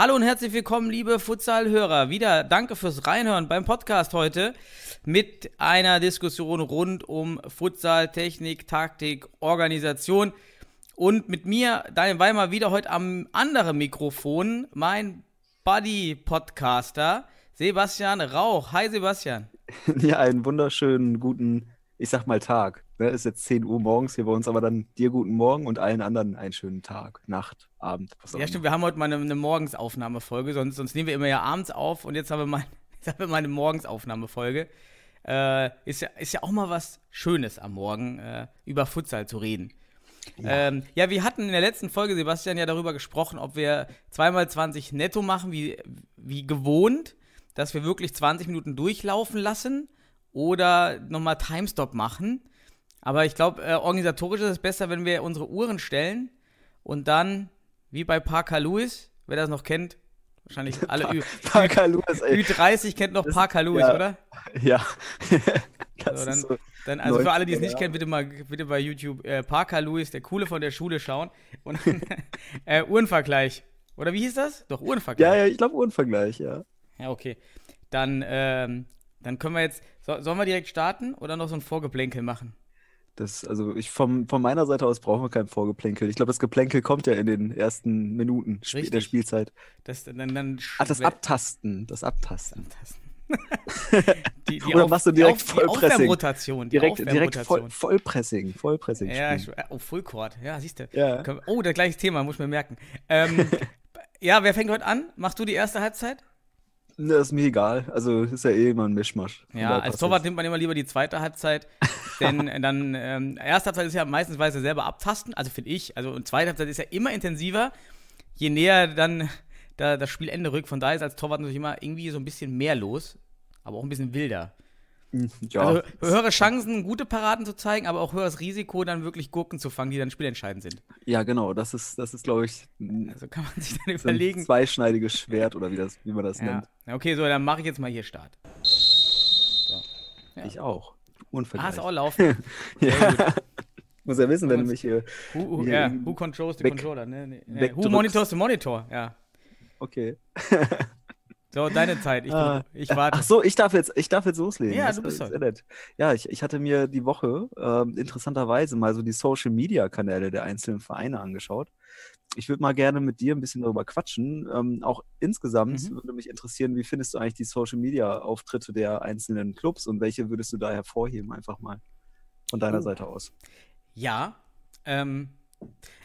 Hallo und herzlich willkommen, liebe Futsal-Hörer. Wieder danke fürs Reinhören beim Podcast heute mit einer Diskussion rund um Futsal, Technik, Taktik, Organisation. Und mit mir, Daniel Weimar, wieder heute am anderen Mikrofon, mein Buddy-Podcaster, Sebastian Rauch. Hi, Sebastian. Ja, einen wunderschönen guten, ich sag mal Tag. Ne, ist jetzt 10 Uhr morgens hier bei uns, aber dann dir guten Morgen und allen anderen einen schönen Tag, Nacht, Abend. Was auch Ja, stimmt, wir haben heute mal eine, eine Morgensaufnahmefolge, sonst, sonst nehmen wir immer ja abends auf und jetzt haben wir mal, jetzt haben wir mal eine Morgensaufnahmefolge. Äh, ist, ja, ist ja auch mal was Schönes am Morgen, äh, über Futsal zu reden. Ja. Ähm, ja, wir hatten in der letzten Folge, Sebastian, ja darüber gesprochen, ob wir zweimal 20 netto machen, wie, wie gewohnt, dass wir wirklich 20 Minuten durchlaufen lassen oder nochmal Timestop machen. Aber ich glaube, äh, organisatorisch ist es besser, wenn wir unsere Uhren stellen und dann, wie bei Parker Lewis, wer das noch kennt, wahrscheinlich alle Ü, Parker Lewis, ey. Ü30 kennt noch Das- Parker Lewis, ja. oder? Ja. das So, dann, so. dann, also für alle, die es 90er nicht kennen, bitte mal bitte bei YouTube äh, Parker Lewis, der Coole von der Schule schauen. Und äh, Uhrenvergleich. Oder wie hieß das? Doch, Uhrenvergleich. Ja, ja, ich glaube Uhrenvergleich, ja. Ja, okay. Dann, ähm, dann können wir jetzt. So, sollen wir direkt starten oder noch so ein Vorgeplänkel machen? Das, also ich vom, von meiner Seite aus brauchen wir kein Vorgeplänkel. Ich glaube, das Geplänkel kommt ja in den ersten Minuten Sp Richtig. der Spielzeit. Das, dann, dann Ach, das wer- Abtasten. Das Abtasten. die, die Oder machst du direkt die, Auf, die Vollpressing? Aufwärmrotation. Die Direkt, direkt voll, Aufwärmrotation. Vollpressing. Vollpressing. Ja, ich, oh, Fullcourt. Ja, siehst du. Ja. Oh, das gleiche Thema, muss ich mir merken. Ähm, ja, wer fängt heute an? Machst du die erste Halbzeit? Ne, ist mir egal. Also ist ja eh immer ein Mischmasch. Ja, als Torwart nimmt man immer lieber die zweite Halbzeit, denn äh, dann, ähm, erste Halbzeit ist ja meistens weise selber abtasten, also finde ich, also und zweite Halbzeit ist ja immer intensiver, je näher dann da das Spielende rückt, von daher ist als Torwart natürlich immer irgendwie so ein bisschen mehr los, aber auch ein bisschen wilder. Ja, also höhere Chancen, gute Paraden zu zeigen, aber auch höheres Risiko, dann wirklich Gurken zu fangen, die dann spielentscheidend sind. ja, genau. Das ist, das ist, glaube ich, ein, Also kann man sich dann so ein überlegen. zweischneidiges Schwert oder wie, das, wie man das Ja. nennt. Okay, so, dann mache ich jetzt mal hier Start. Ja. Ich auch. Ah, Unvergleich. ist auch laufen. ja. Muss ja wissen, wenn du mich hier. Who, who, Hier irgendwie who controls the weg- controller, ne? ne, ne. Who monitors the monitor, ja. Okay. So, deine Zeit. Ich, Ah. ich warte. Ach so, ich darf jetzt, ich darf jetzt loslegen. Ja, Das du bist nett. Ja, ich, ich hatte mir die Woche ähm, interessanterweise mal so die Social Media Kanäle der einzelnen Vereine angeschaut. Ich würde mal gerne mit dir ein bisschen darüber quatschen. Ähm, auch insgesamt Mhm. würde mich interessieren, wie findest du eigentlich die Social Media Auftritte der einzelnen Clubs und welche würdest du da hervorheben, einfach mal von deiner Oh. Seite aus? Ja. Ähm,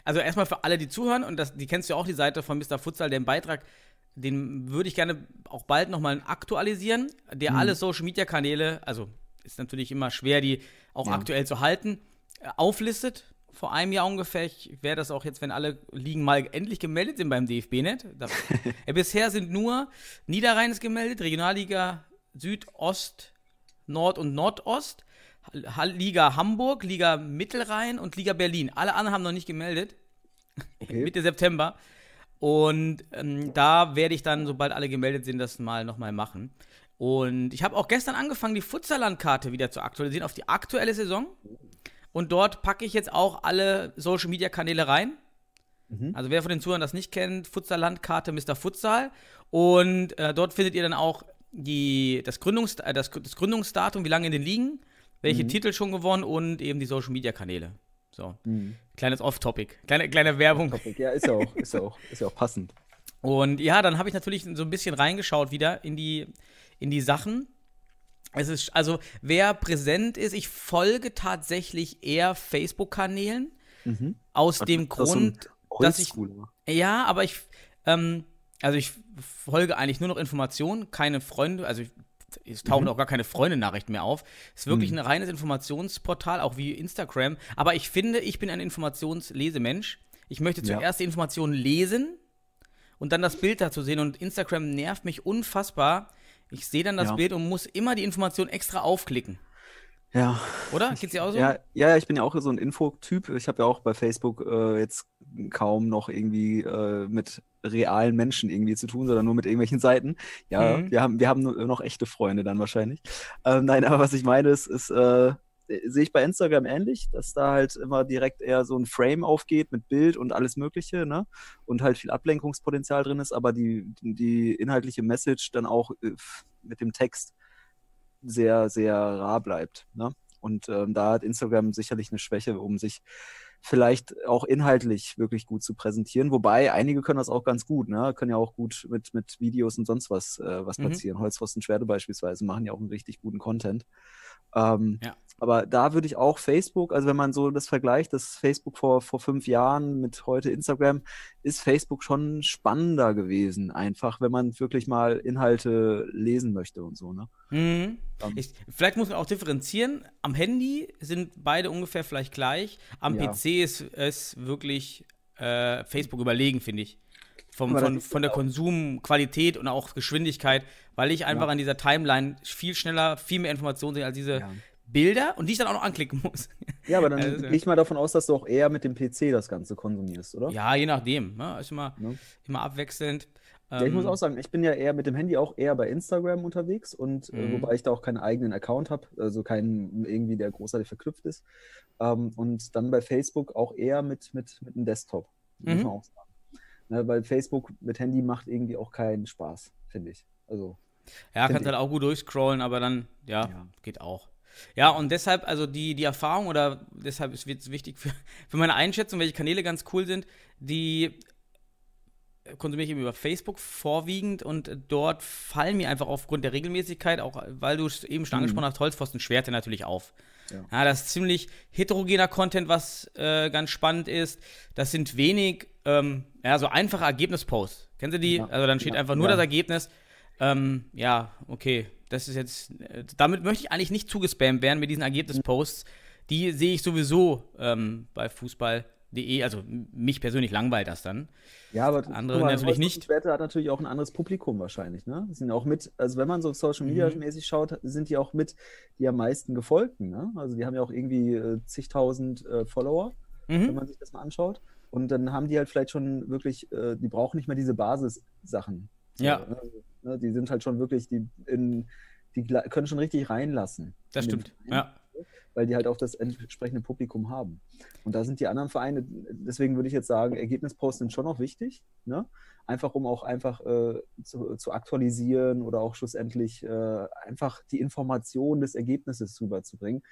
also erstmal für alle, die zuhören, und das, die kennst du ja auch, die Seite von Mr. Futsal, den Beitrag, den würde ich gerne auch bald nochmal aktualisieren, der Mhm. alle Social Media Kanäle, also ist natürlich immer schwer, die auch Ja. aktuell zu halten, äh, auflistet. Vor einem Jahr ungefähr, ich wäre das auch jetzt, wenn alle Ligen mal endlich gemeldet sind beim DFB-Net. Ja, bisher sind nur Niederrhein ist gemeldet, Regionalliga Südost, Nord und Nordost, Liga Hamburg, Liga Mittelrhein und Liga Berlin. Alle anderen haben noch nicht gemeldet. Okay. Mitte September. Und ähm, da werde ich dann, sobald alle gemeldet sind, das mal nochmal machen. Und ich habe auch gestern angefangen, die Futsaland-Karte wieder zu aktualisieren auf die aktuelle Saison. Und dort packe ich jetzt auch alle Social-Media-Kanäle rein. Mhm. Also wer von den Zuhörern das nicht kennt, Futsaland-Karte Mr. Futsal. Und äh, dort findet ihr dann auch die, das, Gründungs, äh, das, das Gründungsdatum, wie lange in den Ligen, welche Mhm. Titel schon gewonnen und eben die Social-Media-Kanäle. So, Mhm. kleines Off-Topic, kleine, kleine Werbung. Ja, ist ja auch, ist ja auch, ist ja auch passend. Und ja, dann habe ich natürlich so ein bisschen reingeschaut wieder in die, in die Sachen. Es ist, also, wer präsent ist, ich folge tatsächlich eher Facebook-Kanälen. Mhm. Aus dem Das ist so Grund, dass ich. Ja, aber ich. Ähm, also, ich folge eigentlich nur noch Informationen, keine Freunde. Also, ich, es tauchen Mhm. auch gar keine Freunde-Nachrichten mehr auf. Es ist wirklich Mhm. ein reines Informationsportal, auch wie Instagram. Aber ich finde, ich bin ein Informationslesemensch. Ich möchte Ja. zuerst die Informationen lesen und dann das Bild dazu sehen. Und Instagram nervt mich unfassbar. Ich sehe dann das Ja. Bild und muss immer die Information extra aufklicken. Ja. Oder? Geht's dir auch so? Ja, ja, ich bin ja auch so ein Infotyp. Ich habe ja auch bei Facebook äh, jetzt kaum noch irgendwie äh, mit realen Menschen irgendwie zu tun, sondern nur mit irgendwelchen Seiten. Ja, Mhm. wir haben, wir haben noch echte Freunde dann wahrscheinlich. Ähm, nein, aber was ich meine ist, ist äh, sehe ich bei Instagram ähnlich, dass da halt immer direkt eher so ein Frame aufgeht mit Bild und alles Mögliche, ne? Und halt viel Ablenkungspotenzial drin ist, aber die, die inhaltliche Message dann auch äh, mit dem Text sehr, sehr rar bleibt. Ne? Und ähm, da hat Instagram sicherlich eine Schwäche, um sich vielleicht auch inhaltlich wirklich gut zu präsentieren. Wobei einige können das auch ganz gut, ne? Können ja auch gut mit, mit Videos und sonst was, äh, was Mhm. platzieren. Holzpfosten Schwerte beispielsweise machen ja auch einen richtig guten Content. Ähm, Ja. Aber da würde ich auch Facebook, also wenn man so das vergleicht, das Facebook vor, vor fünf Jahren mit heute Instagram, ist Facebook schon spannender gewesen, einfach, wenn man wirklich mal Inhalte lesen möchte und so, ne? Mhm. Ähm. Ich, vielleicht muss man auch differenzieren. Am Handy sind beide ungefähr vielleicht gleich. Am Ja. PC ist es wirklich äh, Facebook überlegen, finde ich. Vom, von, von der Konsumqualität und auch Geschwindigkeit, weil ich einfach Ja. an dieser Timeline viel schneller, viel mehr Informationen sehe als diese Ja. Bilder und die ich dann auch noch anklicken muss. Ja, aber dann Also, gehe ich mal davon aus, dass du auch eher mit dem PC das Ganze konsumierst, oder? ja, je nachdem. Ne? Ist immer, Ne? immer abwechselnd. Ja, ich muss Ähm, auch sagen, ich bin ja eher mit dem Handy auch eher bei Instagram unterwegs und äh, Mhm. wobei ich da auch keinen eigenen Account habe, also keinen irgendwie, der großartig verknüpft ist. Ähm, und dann bei Facebook auch eher mit, mit, mit einem Desktop, muss Mhm. man auch sagen. Ne, weil Facebook mit Handy macht irgendwie auch keinen Spaß, finde ich. Also, Ja, kannst halt auch gut durchscrollen, aber dann, ja, Ja. geht auch. Ja, und deshalb, also die, die Erfahrung oder deshalb ist es wichtig für, für meine Einschätzung, welche Kanäle ganz cool sind, die konsumiere ich eben über Facebook vorwiegend und dort fallen mir einfach aufgrund der Regelmäßigkeit, auch weil du es eben schon Mhm. angesprochen hast, Holzpfosten Schwerte natürlich auf. Ja. Ja. das ist ziemlich heterogener Content, was äh, ganz spannend ist. Das sind wenig, ähm, ja, so einfache Ergebnisposts. Kennst du die? Ja. Also dann steht Ja. einfach nur Ja. das Ergebnis. Ähm, ja, okay, das ist jetzt, äh, damit möchte ich eigentlich nicht zugespammt werden mit diesen Ergebnisposts. Die sehe ich sowieso ähm, bei Fußball.de, also mich persönlich langweilt das dann. ja, aber Andere mal, natürlich nicht. Schwerte hat natürlich auch ein anderes Publikum wahrscheinlich, ne? Sind auch mit, also wenn man so Social Media Mhm. mäßig schaut, sind die auch mit die am meisten gefolgten, ne? Also die haben ja auch irgendwie äh, zigtausend äh, Follower. wenn Mhm. man sich das mal anschaut. Und dann haben die halt vielleicht schon wirklich, äh, die brauchen nicht mehr diese Basissachen. Ja. Ne? Ne, Die sind halt schon wirklich, die, in, die können schon richtig reinlassen. Das stimmt. Verein, Ja. Weil die halt auch das entsprechende Publikum haben. Und da sind die anderen Vereine, deswegen würde ich jetzt sagen, Ergebnisposts sind schon noch wichtig. Ne? Einfach um auch einfach äh, zu, zu aktualisieren oder auch schlussendlich äh, einfach die Information des Ergebnisses rüberzubringen.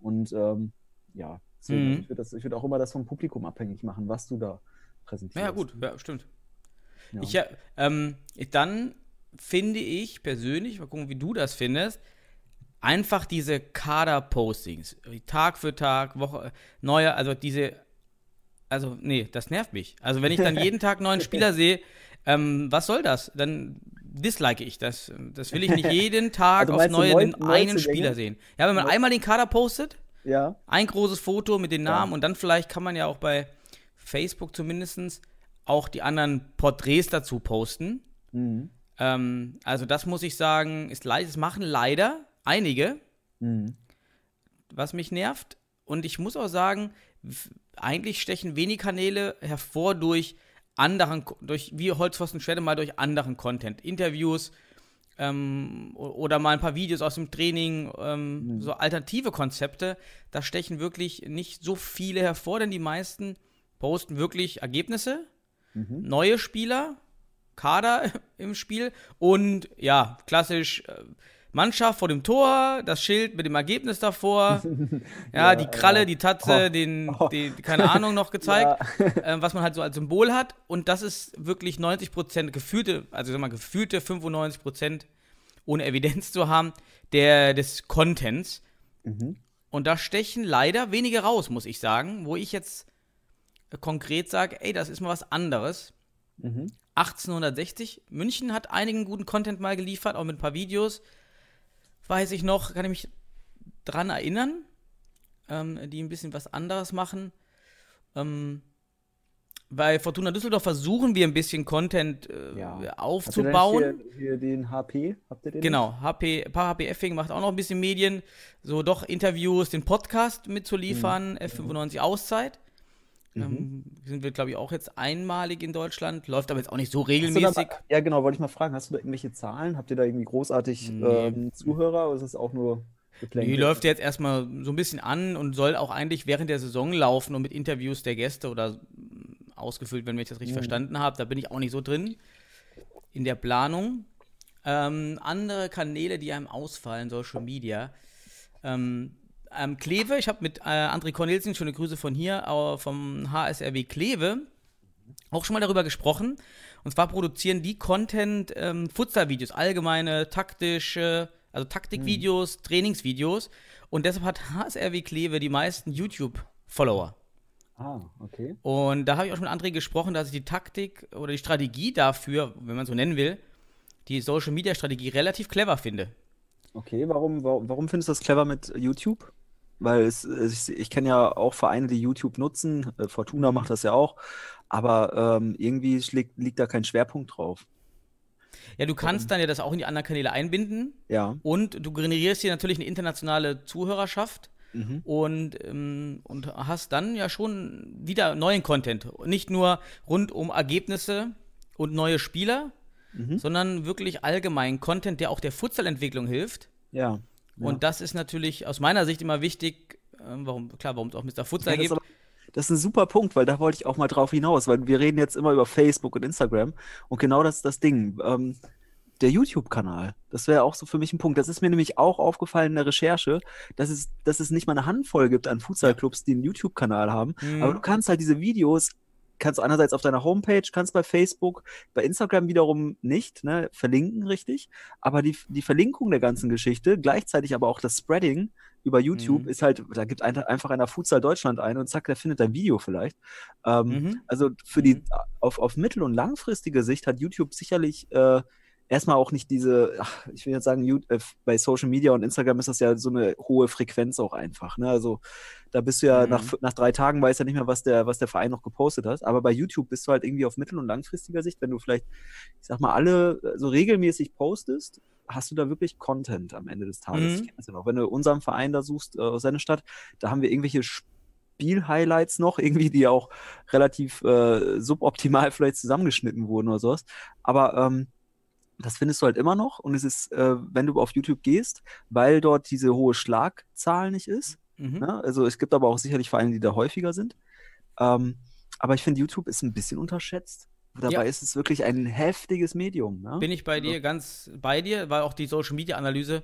Und ähm, ja, deswegen, Mhm. also ich würde würde auch immer das vom Publikum abhängig machen, was du da präsentierst. Ja, gut, ja, stimmt. Ja. Ich, ähm, dann finde ich persönlich, mal gucken, wie du das findest, einfach diese Kader-Postings, Tag für Tag, Woche, neue, also diese, also nee, das nervt mich. Also wenn ich dann jeden Tag neuen Spieler sehe, ähm, was soll das? Dann dislike ich das. Das will ich nicht jeden Tag Also aufs Neue Neu- den einen? Spieler sehen. Ja, wenn man einmal den Kader postet, ja, ein großes Foto mit den Ja. Namen und dann vielleicht kann man ja auch bei Facebook zumindest auch die anderen Porträts dazu posten. mhm. Ähm, also das muss ich sagen, ist leid, das machen leider einige, Mhm. was mich nervt. Und ich muss auch sagen, eigentlich stechen wenig Kanäle hervor durch anderen, durch wie Holzpfosten Schwerte mal durch anderen Content. Interviews ähm, oder mal ein paar Videos aus dem Training, ähm, so alternative Konzepte. Da stechen wirklich nicht so viele hervor, denn die meisten posten wirklich Ergebnisse, Mhm. neue Spieler, Kader im Spiel und ja, klassisch äh, Mannschaft vor dem Tor, das Schild mit dem Ergebnis davor, ja, Ja, die Kralle, ja. die Tatze, Oh. den, Oh. die, keine Ahnung noch gezeigt, Ja. ähm, was man halt so als Symbol hat und das ist wirklich 90 Prozent gefühlte, also sag mal gefühlte 95 Prozent ohne Evidenz zu haben, der, des Contents. Mhm. Und da stechen leider wenige raus, muss ich sagen, wo ich jetzt äh, konkret sage, ey, das ist mal was anderes. Mhm. 1860. München hat einigen guten Content mal geliefert, auch mit ein paar Videos. Weiß ich noch, kann ich mich dran erinnern, ähm, die ein bisschen was anderes machen. Ähm, bei Fortuna Düsseldorf versuchen wir ein bisschen Content äh, Ja. Aufzubauen. Hier, hier den HP, habt ihr den? Genau, HP, Paar HP Effing macht auch noch ein bisschen Medien, so doch Interviews, den Podcast mitzuliefern, F95 Auszeit. Ähm, sind wir, glaube ich, auch jetzt einmalig in Deutschland, läuft aber jetzt auch nicht so da regelmäßig. mal, ja, genau, wollte ich mal fragen. Hast du da irgendwelche Zahlen? Habt ihr da irgendwie großartig Nee. ähm, Zuhörer oder ist es auch nur Die Geplänkel? läuft jetzt erstmal so ein bisschen an und soll auch eigentlich während der Saison laufen und mit Interviews der Gäste oder mm, ausgefüllt, wenn ich das richtig verstanden habe. Da bin ich auch nicht so drin in der Planung. Ähm, andere Kanäle, die einem ausfallen, Social Media. Ähm, ähm, Kleve, ich habe mit äh, André Cornelsen, schöne Grüße von hier, äh, vom HSRW Kleve, auch schon mal darüber gesprochen. Und zwar produzieren die Content ähm, Futsal-Videos, allgemeine taktische, also Taktikvideos, Trainingsvideos. Und deshalb hat HSRW Kleve die meisten YouTube-Follower. Ah, okay. Und da habe ich auch schon mit André gesprochen, dass ich die Taktik oder die Strategie dafür, wenn man so nennen will, die Social Media Strategie relativ clever finde. Okay, warum, warum, warum findest du das clever mit YouTube? Weil es, ich, ich kenne ja auch Vereine, die YouTube nutzen. Äh, Fortuna macht das ja auch. Aber ähm, irgendwie schlägt, liegt da kein Schwerpunkt drauf. Ja, du kannst dann ja das auch in die anderen Kanäle einbinden Ja. und du generierst hier natürlich eine internationale Zuhörerschaft Mhm. und, ähm, und hast dann ja schon wieder neuen Content. Nicht nur rund um Ergebnisse und neue Spieler, Mhm. sondern wirklich allgemein Content, der auch der Futsalentwicklung hilft. Ja. Ja. Und das ist natürlich aus meiner Sicht immer wichtig, ähm, warum, klar, warum es auch Mr. Futsal gibt. aber, das ist ein super Punkt, weil da wollte ich auch mal drauf hinaus, weil wir reden jetzt immer über Facebook und Instagram und genau das ist das Ding. Ähm, der YouTube-Kanal, das wäre auch so für mich ein Punkt. Das ist mir nämlich auch aufgefallen in der Recherche, dass es, dass es nicht mal eine Handvoll gibt an Futsal-Clubs, die einen YouTube-Kanal haben. Mhm. Aber du kannst halt diese Videos, kannst du einerseits auf deiner Homepage, kannst bei Facebook, bei Instagram wiederum nicht, ne, verlinken richtig. Aber die, die Verlinkung der ganzen Geschichte, gleichzeitig aber auch das Spreading über YouTube Mhm. ist halt, da gibt ein, einfach einer Futsal Deutschland ein und zack, der findet dein Video vielleicht. Ähm, Mhm. Also für die, Mhm. auf, auf mittel- und langfristige Sicht hat YouTube sicherlich äh, erstmal auch nicht diese, ach, ich will jetzt sagen, äh, bei Social Media und Instagram ist das ja so eine hohe Frequenz auch einfach. Ne? Also da bist du ja Mhm. nach, nach drei Tagen weiß ja nicht mehr, was der, was der Verein noch gepostet hat. Aber bei YouTube bist du halt irgendwie auf mittel- und langfristiger Sicht, wenn du vielleicht, ich sag mal, alle äh, so regelmäßig postest, hast du da wirklich Content am Ende des Tages. Mhm. Ich kenn das ja noch. Wenn du unseren Verein da suchst, äh, aus seiner Stadt, da haben wir irgendwelche Spiel-Highlights noch, irgendwie, die auch relativ äh, suboptimal vielleicht zusammengeschnitten wurden oder sowas. Aber ähm, das findest du halt immer noch und es ist, äh, wenn du auf YouTube gehst, weil dort diese hohe Schlagzahl nicht ist. Mhm. Ne? Also es gibt aber auch sicherlich Vereine, die da häufiger sind. Ähm, aber ich finde, YouTube ist ein bisschen unterschätzt. Dabei Ja. ist es wirklich ein heftiges Medium. Ne? Bin ich bei dir, ganz bei dir, weil auch die Social Media Analyse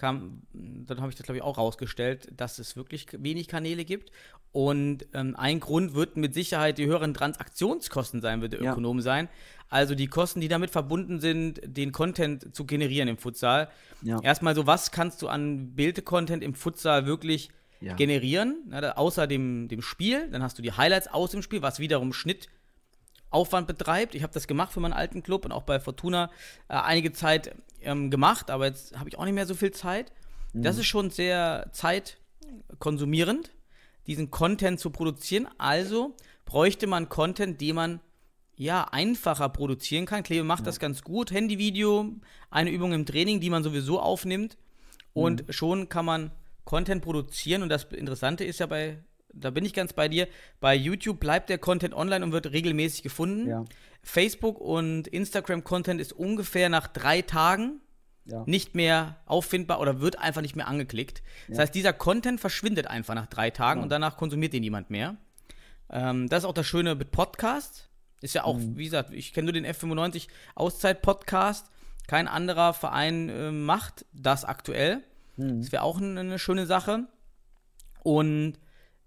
kam, dann habe ich das glaube ich auch rausgestellt, dass es wirklich wenig Kanäle gibt. Und ähm, ein Grund wird mit Sicherheit die höheren Transaktionskosten sein, wird der Ja. Ökonom sein. Also die Kosten, die damit verbunden sind, den Content zu generieren im Futsal. Ja. Erstmal so, was kannst du an Bild-Content im Futsal wirklich Ja. generieren, na, außer dem, dem Spiel. Dann hast du die Highlights aus dem Spiel, was wiederum Schnittaufwand betreibt. Ich habe das gemacht für meinen alten Club und auch bei Fortuna äh, einige Zeit ähm, gemacht, aber jetzt habe ich auch nicht mehr so viel Zeit. Das ist schon sehr zeitkonsumierend, diesen Content zu produzieren. Also bräuchte man Content, den man ja einfacher produzieren kann. Klebe macht das ganz gut. Handyvideo, eine Übung im Training, die man sowieso aufnimmt. Und schon kann man Content produzieren. Und das Interessante ist ja bei, da bin ich ganz bei dir, bei YouTube bleibt der Content online und wird regelmäßig gefunden. Ja. Facebook und Instagram-Content ist ungefähr nach drei Tagen Ja. nicht mehr auffindbar oder wird einfach nicht mehr angeklickt. Das heißt, dieser Content verschwindet einfach nach drei Tagen und danach konsumiert ihn niemand mehr. Ähm, das ist auch das Schöne mit Podcasts. Ist ja auch, wie gesagt, ich kenne nur den F95 Auszeit-Podcast. Kein anderer Verein äh, macht das aktuell. Das wäre auch eine, eine schöne Sache. Und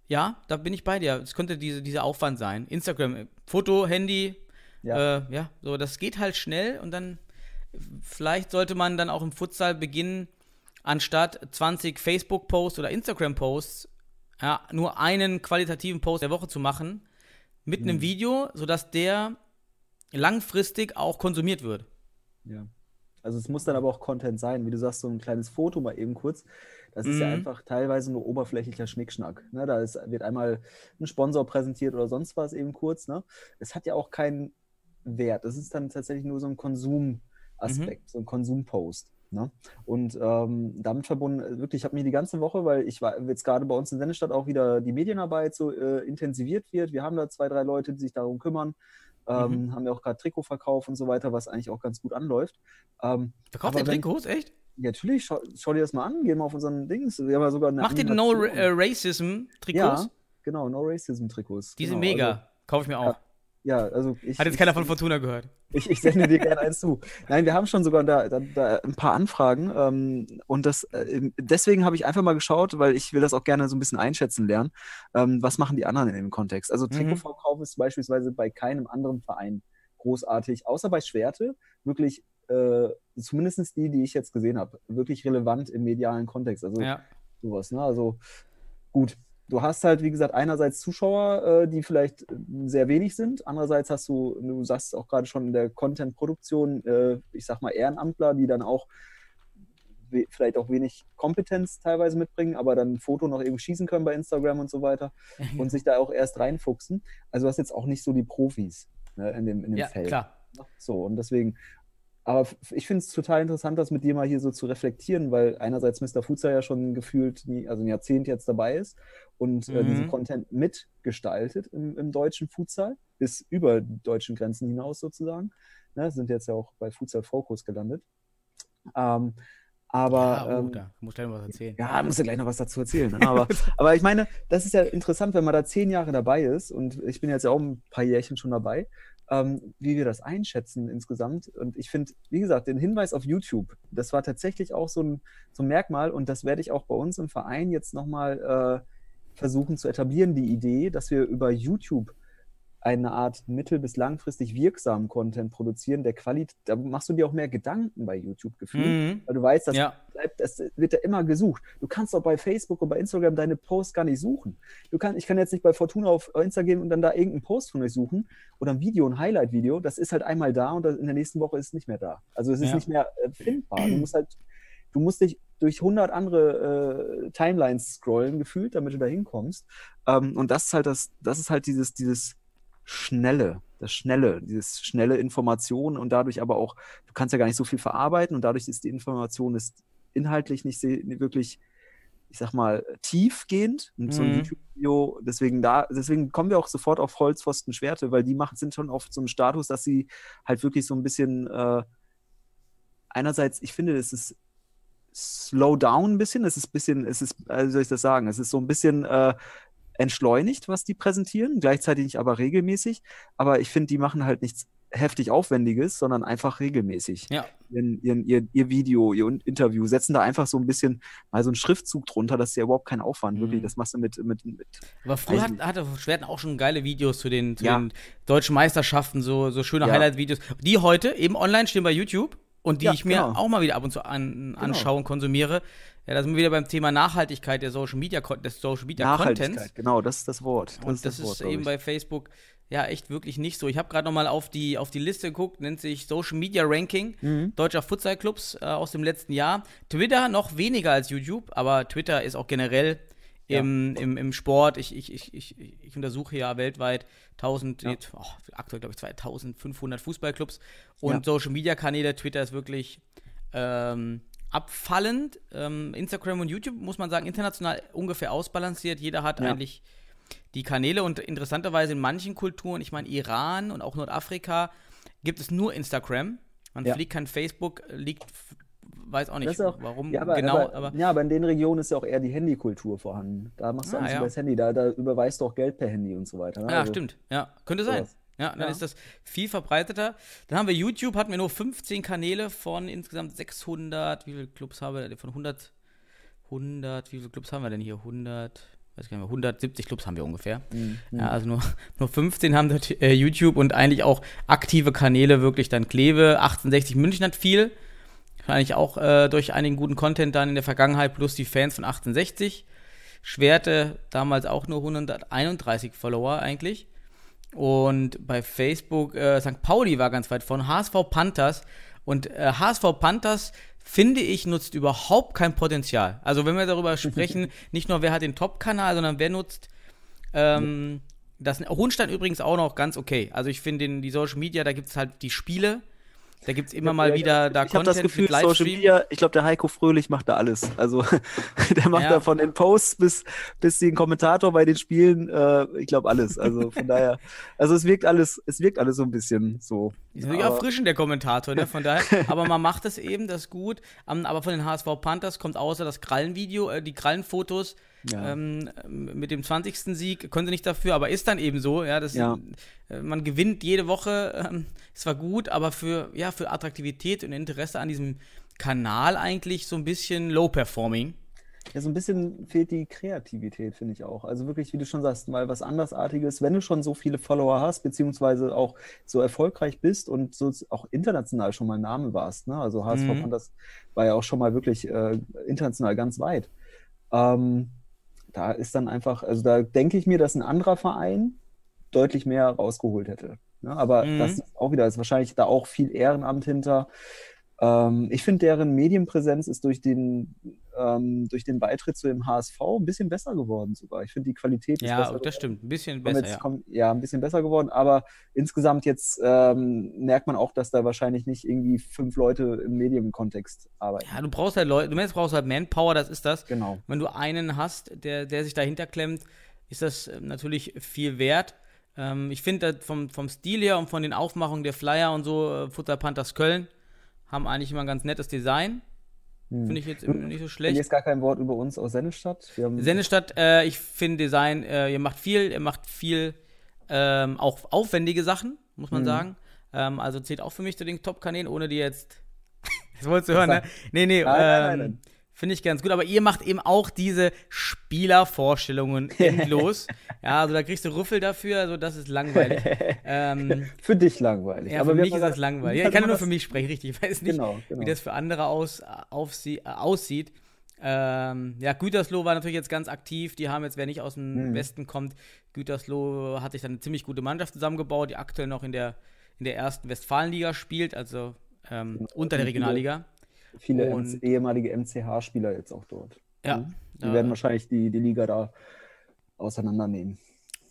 ja, da bin ich bei dir. Es könnte diese, dieser Aufwand sein. Instagram, äh, Foto, Handy, Ja. Äh, ja, so, das geht halt schnell und dann vielleicht sollte man dann auch im Futsal beginnen, anstatt 20 Facebook-Posts oder Instagram-Posts, ja, nur einen qualitativen Post der Woche zu machen, mit Mhm. einem Video, sodass der langfristig auch konsumiert wird. Ja. Also es muss dann aber auch Content sein, wie du sagst, so ein kleines Foto mal eben kurz. Das ist ja Mhm. einfach teilweise nur oberflächlicher Schnickschnack. Ne? Da ist, wird einmal ein Sponsor präsentiert oder sonst was eben kurz. Ne? Es hat ja auch keinen Wert. Es ist dann tatsächlich nur so ein Konsumaspekt, so ein Konsumpost. Ne? Und ähm, damit verbunden, äh, wirklich, ich habe mich die ganze Woche, weil ich war jetzt gerade bei uns in Sennestadt auch wieder die Medienarbeit so äh, intensiviert wird. Wir haben da zwei, drei Leute, die sich darum kümmern. Ähm, Haben ja auch gerade Trikotverkauf und so weiter, was eigentlich auch ganz gut anläuft. Ähm, Verkauft ihr Trikots, echt? ja, natürlich, schau, schau dir das mal an, geh mal auf unseren Dings. Wir haben ja sogar eine Macht ihr No äh, Racism Trikots? Ja, genau, No Racism Trikots. Die sind genau, mega. Kaufe ich mir auch. Also, ja, also ich, Hat jetzt keiner von Fortuna gehört. ich, ich sende dir gerne eins zu. Nein, wir haben schon sogar da, da, da ein paar Anfragen ähm, und das äh, deswegen habe ich einfach mal geschaut, weil ich will das auch gerne so ein bisschen einschätzen lernen. Ähm, was machen die anderen in dem Kontext? Also Mhm. Trikotverkauf ist beispielsweise bei keinem anderen Verein großartig, außer bei Schwerte, wirklich äh, zumindest die, die ich jetzt gesehen habe, wirklich relevant im medialen Kontext. Also Ja. sowas, ne? Also gut. Du hast halt, wie gesagt, einerseits Zuschauer, äh, die vielleicht äh, sehr wenig sind. Andererseits hast du, du sagst auch gerade schon in der Content-Produktion, äh, ich sag mal Ehrenamtler, die dann auch vielleicht auch wenig Kompetenz teilweise mitbringen, aber dann ein Foto noch eben schießen können bei Instagram und so weiter und sich da auch erst reinfuchsen. Also du hast jetzt auch nicht so die Profis ne, in dem, in dem Ja, Feld. klar. So, und deswegen, aber ich finde es total interessant, das mit dir mal hier so zu reflektieren, weil einerseits Mr. Futsal ja schon gefühlt, nie, also ein Jahrzehnt jetzt dabei ist und äh, Mhm. diesen Content mitgestaltet im, im deutschen Futsal, bis über die deutschen Grenzen hinaus sozusagen. Ne, sind jetzt ja auch bei Futsal Focus gelandet. Ähm, aber ja, oh, ähm, da muss gleich noch was erzählen. ja, musst du gleich noch was dazu erzählen. Ne? Aber, aber ich meine, das ist ja interessant, wenn man da zehn Jahre dabei ist und ich bin jetzt ja auch ein paar Jährchen schon dabei, ähm, wie wir das einschätzen insgesamt. Und ich finde, wie gesagt, den Hinweis auf YouTube, das war tatsächlich auch so ein, so ein Merkmal und das werde ich auch bei uns im Verein jetzt nochmal äh, versuchen zu etablieren, die Idee, dass wir über YouTube eine Art mittel- bis langfristig wirksamen Content produzieren, der Qualität, da machst du dir auch mehr Gedanken bei YouTube gefühlt, Mhm. weil du weißt, dass Ja. bleibt, das wird ja immer gesucht. Du kannst auch bei Facebook und bei Instagram deine Posts gar nicht suchen. Du kann, ich kann jetzt nicht bei Fortuna auf Instagram gehen und dann da irgendeinen Post von euch suchen oder ein Video, ein Highlight-Video. Das ist halt einmal da und in der nächsten Woche ist es nicht mehr da. Also es ist Ja. nicht mehr äh, findbar. Du musst halt, du musst dich durch 100 andere äh, Timelines scrollen gefühlt, damit du da hinkommst. Ähm, und das ist halt das, das ist halt dieses, dieses Schnelle, das Schnelle, dieses schnelle Information und dadurch aber auch, du kannst ja gar nicht so viel verarbeiten und dadurch ist die Information ist inhaltlich nicht wirklich, ich sag mal, tiefgehend. Und so ein Mhm. YouTube-Video, deswegen da, deswegen kommen wir auch sofort auf Holzpfosten Schwerte, weil die machen, sind schon auf so einem Status, dass sie halt wirklich so ein bisschen, äh, einerseits, ich finde, es ist slow down ein bisschen, es ist ein bisschen, es ist, äh, wie soll ich das sagen, es ist so ein bisschen äh, entschleunigt, was die präsentieren, gleichzeitig nicht aber regelmäßig. Aber ich finde, die machen halt nichts heftig Aufwendiges, sondern einfach regelmäßig. Ja. Ihren, ihren, ihr, ihr Video, ihr Interview, setzen da einfach so ein bisschen mal so einen Schriftzug drunter, das ist ja überhaupt kein Aufwand, wirklich. Mhm. Das machst du mit, mit, mit Aber früher hat, hatte Schwerten auch schon geile Videos zu den, zu Ja. den deutschen Meisterschaften, so, so schöne Ja. Highlight-Videos, die heute eben online stehen bei YouTube und die Ja, ich mir genau. auch mal wieder ab und zu an, anschaue und konsumiere. Ja, da sind wir wieder beim Thema Nachhaltigkeit der Social Media, des Social Media Nachhaltigkeit, Contents. genau, das ist das Wort. Und das ist, Wort, glaub eben bei Facebook ja echt wirklich nicht so. Ich habe gerade noch mal auf die, auf die Liste geguckt, nennt sich Social Media Ranking Mhm. deutscher Futsal-Clubs äh, aus dem letzten Jahr. Twitter noch weniger als YouTube, aber Twitter ist auch generell im, im, im Sport. Ich, ich, ich, ich, ich untersuche ja weltweit 1000, Ja. nee, oh, aktuell glaube ich 2500 Fußballclubs und. Social Media Kanäle. Twitter ist wirklich ähm, abfallend. Ähm, Instagram und YouTube muss man sagen, international ungefähr ausbalanciert. Jeder hat eigentlich die Kanäle und interessanterweise in manchen Kulturen, ich meine Iran und auch Nordafrika, gibt es nur Instagram. Man Ja. fliegt kein Facebook, liegt, weiß auch Das nicht auch, warum ja, aber, genau, aber, aber, ja, aber in den Regionen ist ja auch eher die Handykultur vorhanden. Da machst du Ah, alles ja. über das Handy, da, da überweist du auch Geld per Handy und so weiter. ne? ja, Also, stimmt, ja, könnte sein. sowas. Ja, dann Ja. ist das viel verbreiteter. Dann haben wir YouTube, hatten wir nur 15 Kanäle von insgesamt 600, wie viele Clubs haben wir denn? Von 100, 100, wie viele Clubs haben wir denn hier? 100, weiß gar nicht mehr, 170 Clubs haben wir ungefähr. Mhm. Ja, also nur, nur 15 haben dort äh, YouTube und eigentlich auch aktive Kanäle wirklich dann Kleve. 1860 München hat viel. Wahrscheinlich auch äh, durch einigen guten Content dann in der Vergangenheit, plus die Fans von 1860. Schwerte damals auch nur 131 Follower eigentlich. Und bei Facebook, äh, St. Pauli war ganz weit vorne. HSV Panthers. Und äh, HSV Panthers finde ich, nutzt überhaupt kein Potenzial. Also wenn wir darüber sprechen, nicht nur wer hat den Top-Kanal, sondern wer nutzt ähm, das Hohenstein übrigens auch noch ganz okay. Also ich finde die Social Media, da gibt es halt die Spiele, da gibt es immer mal Ja, wieder da ich habe das Gefühl, Social. Media, ich glaube, der Heiko Fröhlich macht da alles. Also der macht Ja. da von den Posts bis, bis den Kommentator bei den Spielen, äh, ich glaube alles. Also von daher, also es wirkt alles, es wirkt alles so ein bisschen so. Ist natürlich Aber- erfrischend, der Kommentator, ne? Von daher. Aber man macht es eben, das ist gut. Am- Aber von den HSV Panthers kommt außer das Krallenvideo, äh, die Krallenfotos Ja. ähm, mit dem 20. Sieg, können sie nicht dafür, aber ist dann eben so, ja. Das, Ja. äh, man gewinnt jede Woche, ähm, es war gut, aber für, ja, für Attraktivität und Interesse an diesem Kanal eigentlich so ein bisschen low-performing. Ja, so ein bisschen fehlt die Kreativität, finde ich auch. Also wirklich, wie du schon sagst, mal was andersartiges, wenn du schon so viele Follower hast, beziehungsweise auch so erfolgreich bist und so auch international schon mal Name warst. Ne? Also HSV Mhm. Panthers war ja auch schon mal wirklich äh, international ganz weit. Ähm, da ist dann einfach, also da denke ich mir, dass ein anderer Verein deutlich mehr rausgeholt hätte. Ne? Aber Mhm. das ist auch wieder, ist wahrscheinlich da auch viel Ehrenamt hinter. Ähm, ich finde, deren Medienpräsenz ist durch den, ähm, durch den Beitritt zu dem HSV ein bisschen besser geworden sogar. Ich finde, die Qualität ist Ja, das geworden. stimmt. Ein bisschen besser, ja. kommt, ja, ein bisschen besser geworden, aber insgesamt jetzt ähm, merkt man auch, dass da wahrscheinlich nicht irgendwie fünf Leute im Medienkontext arbeiten. Ja, du brauchst halt Leute, du meinst, brauchst halt Manpower, das ist das. Genau. Wenn du einen hast, der, der sich dahinter klemmt, ist das äh, natürlich viel wert. Ähm, ich finde vom, vom Stil her und von den Aufmachungen der Flyer und so, äh, Futter Panthers Köln haben eigentlich immer ein ganz nettes Design. Hm. Finde ich jetzt nicht so schlecht. jetzt gar kein Wort über uns aus Sennestadt. Sennestadt, äh, ich finde Design, äh, ihr macht viel, ihr macht viel ähm, auch aufwendige Sachen, muss man Mhm. sagen. Ähm, also zählt auch für mich zu den Top-Kanälen, ohne die jetzt. das wolltest du hören, ne? Nee, nee, Nein, nein, nein, ähm, nein. Finde ich ganz gut, aber ihr macht eben auch diese Spielervorstellungen endlos. ja, also da kriegst du Rüffel dafür, also das ist langweilig. ähm, Für dich langweilig. ja, aber für mich ist das langweilig. Ja, ich kann nur für mich sprechen, richtig. Ich weiß nicht, Genau, genau. wie das für andere aus, aufsie äh, aussieht. Ähm, ja, Gütersloh war natürlich jetzt ganz aktiv. Die haben jetzt, wer nicht aus dem Mhm. Westen kommt, Gütersloh hat sich dann eine ziemlich gute Mannschaft zusammengebaut, die aktuell noch in der, in der ersten Westfalenliga spielt, also ähm, unter der Regionalliga. Viele MC ehemalige MCH-Spieler jetzt auch dort. Ja. Mhm. Die da- werden wahrscheinlich die, die Liga da auseinandernehmen.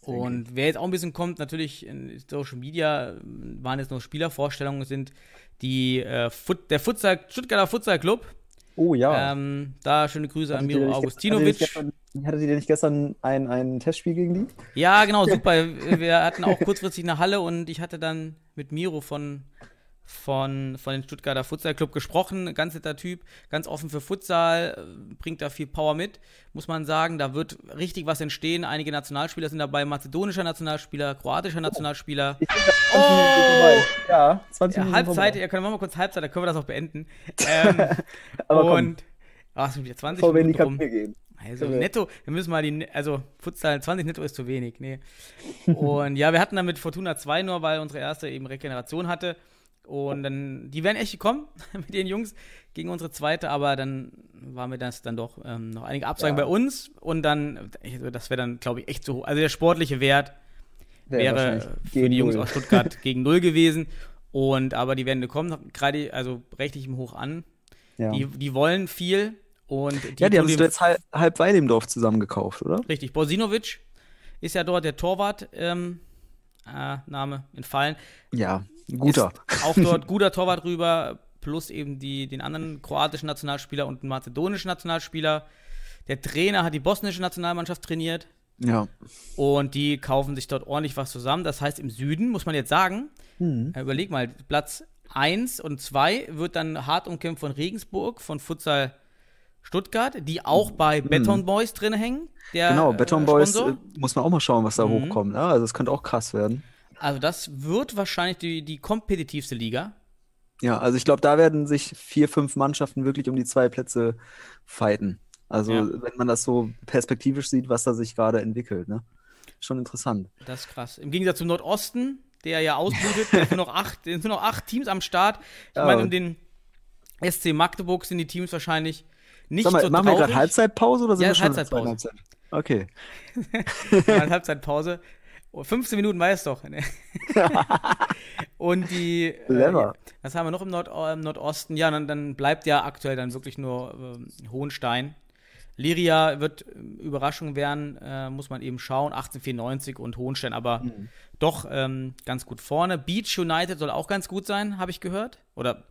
Und wer jetzt auch ein bisschen kommt, natürlich in Social Media waren jetzt nur Spielervorstellungen, sind die äh, Fut der Futsal, Stuttgarter Futsal Club. Oh ja. Ähm, da schöne Grüße an Hattet ihr Miro Augustinovic. Gestern, hattet ihr nicht gestern ein, ein Testspiel gegen die? Ja, genau, super. Wir hatten auch kurzfristig eine Halle und ich hatte dann mit Miro von, von, von den Stuttgarter Futsal Club gesprochen. Ganz netter Typ, ganz offen für Futsal, äh, bringt da viel Power mit, muss man sagen. Da wird richtig was entstehen. Einige Nationalspieler sind dabei, mazedonischer Nationalspieler, kroatischer Nationalspieler. Ich bin da 20 Minuten. Ja, 20 Ja, Minuten Halbzeit, ja, können wir mal kurz Halbzeit, da können wir das auch beenden. Ähm, Aber komm, und, ach, sind wieder 20 bevor wir in die Minuten rum. Gehen. Also wir- netto, wir müssen mal die, also Futsal 20 netto ist zu wenig, nee. Und ja, wir hatten dann mit Fortuna 2 nur, weil unsere erste eben Regeneration hatte. Und dann, die wären echt gekommen mit den Jungs gegen unsere zweite, aber dann war mir das dann doch ähm, noch einige Absagen Ja. bei uns und dann, also das wäre dann, glaube ich, echt so hoch. Also der sportliche Wert wäre wahrscheinlich für die Jungs aus Stuttgart gegen null gewesen. Und aber die werden gekommen, gerade, also rechte ich ihm hoch an. Ja, Die, die wollen viel und ja, die haben sich jetzt halb, halb Weidemdorf zusammengekauft, oder? Richtig, Bosinovic ist ja dort der Torwart, ähm, äh, Name entfallen. Ja, guter. Ist auch dort guter Torwart rüber, plus eben die, den anderen kroatischen Nationalspieler und einen mazedonischen Nationalspieler. Der Trainer hat die bosnische Nationalmannschaft trainiert Ja. und die kaufen sich dort ordentlich was zusammen. Das heißt, im Süden muss man jetzt sagen, Mhm. äh, überleg mal, Platz 1 und 2 wird dann hart umkämpft von Regensburg, von Futsal Stuttgart, die auch bei Beton Boys drin hängen. Der, Mhm. Genau, äh, Beton Boys Sponsor. äh, muss man auch mal schauen, was da Mhm. hochkommt. Ja, also es könnte auch krass werden. Also das wird wahrscheinlich die, die kompetitivste Liga. Ja, also ich glaube, da werden sich vier, fünf Mannschaften wirklich um die zwei Plätze fighten. Also Ja. wenn man das so perspektivisch sieht, was da sich gerade entwickelt, ne? Schon interessant. Das ist krass. Im Gegensatz zum Nordosten, der ja ausblutet, da sind nur noch acht, sind nur noch acht Teams am Start. Ich Ja. meine, um den SC Magdeburg sind die Teams wahrscheinlich nicht Sag mal, so machen wir gerade traurig. Halbzeitpause oder sind Ja, wir schon Halbzeitpause. Halbzeit? Okay. Mal Halbzeitpause. Oh, 15 Minuten weiß doch. ne? Und die. Äh, Clever. was haben wir noch im, Nord im Nordosten? Ja, dann, dann bleibt ja aktuell dann wirklich nur ähm, Hohenstein. Liria wird ähm, Überraschung werden, äh, muss man eben schauen. 1894 und Hohenstein, aber Mhm. doch ähm, ganz gut vorne. Beach United soll auch ganz gut sein, habe ich gehört. Oder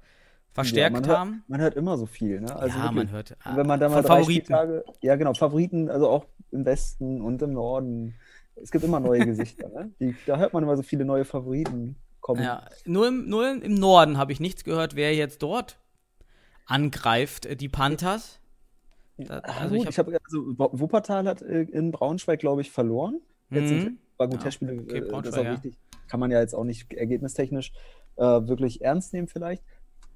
verstärkt man hört, haben. Man hört immer so viel, ne? Also ja, wirklich. man hört. Wenn man da mal von drei Favoriten. Spieltage, ja genau, Favoriten, also auch im Westen und im Norden. Es gibt immer neue Gesichter, ne? Die, da hört man immer so viele neue Favoriten kommen. Ja, nur im, nur im Norden habe ich nichts gehört, wer jetzt dort angreift. Äh, Die Panthers. Da, Ah, also ich hab, habe also Wo- Wuppertal hat äh, in Braunschweig, glaube ich, verloren. Jetzt Mhm. sind, war gut, Ja, Testspiele, okay, äh, das ist auch ja. wichtig. Kann man ja jetzt auch nicht ergebnistechnisch äh, wirklich ernst nehmen vielleicht.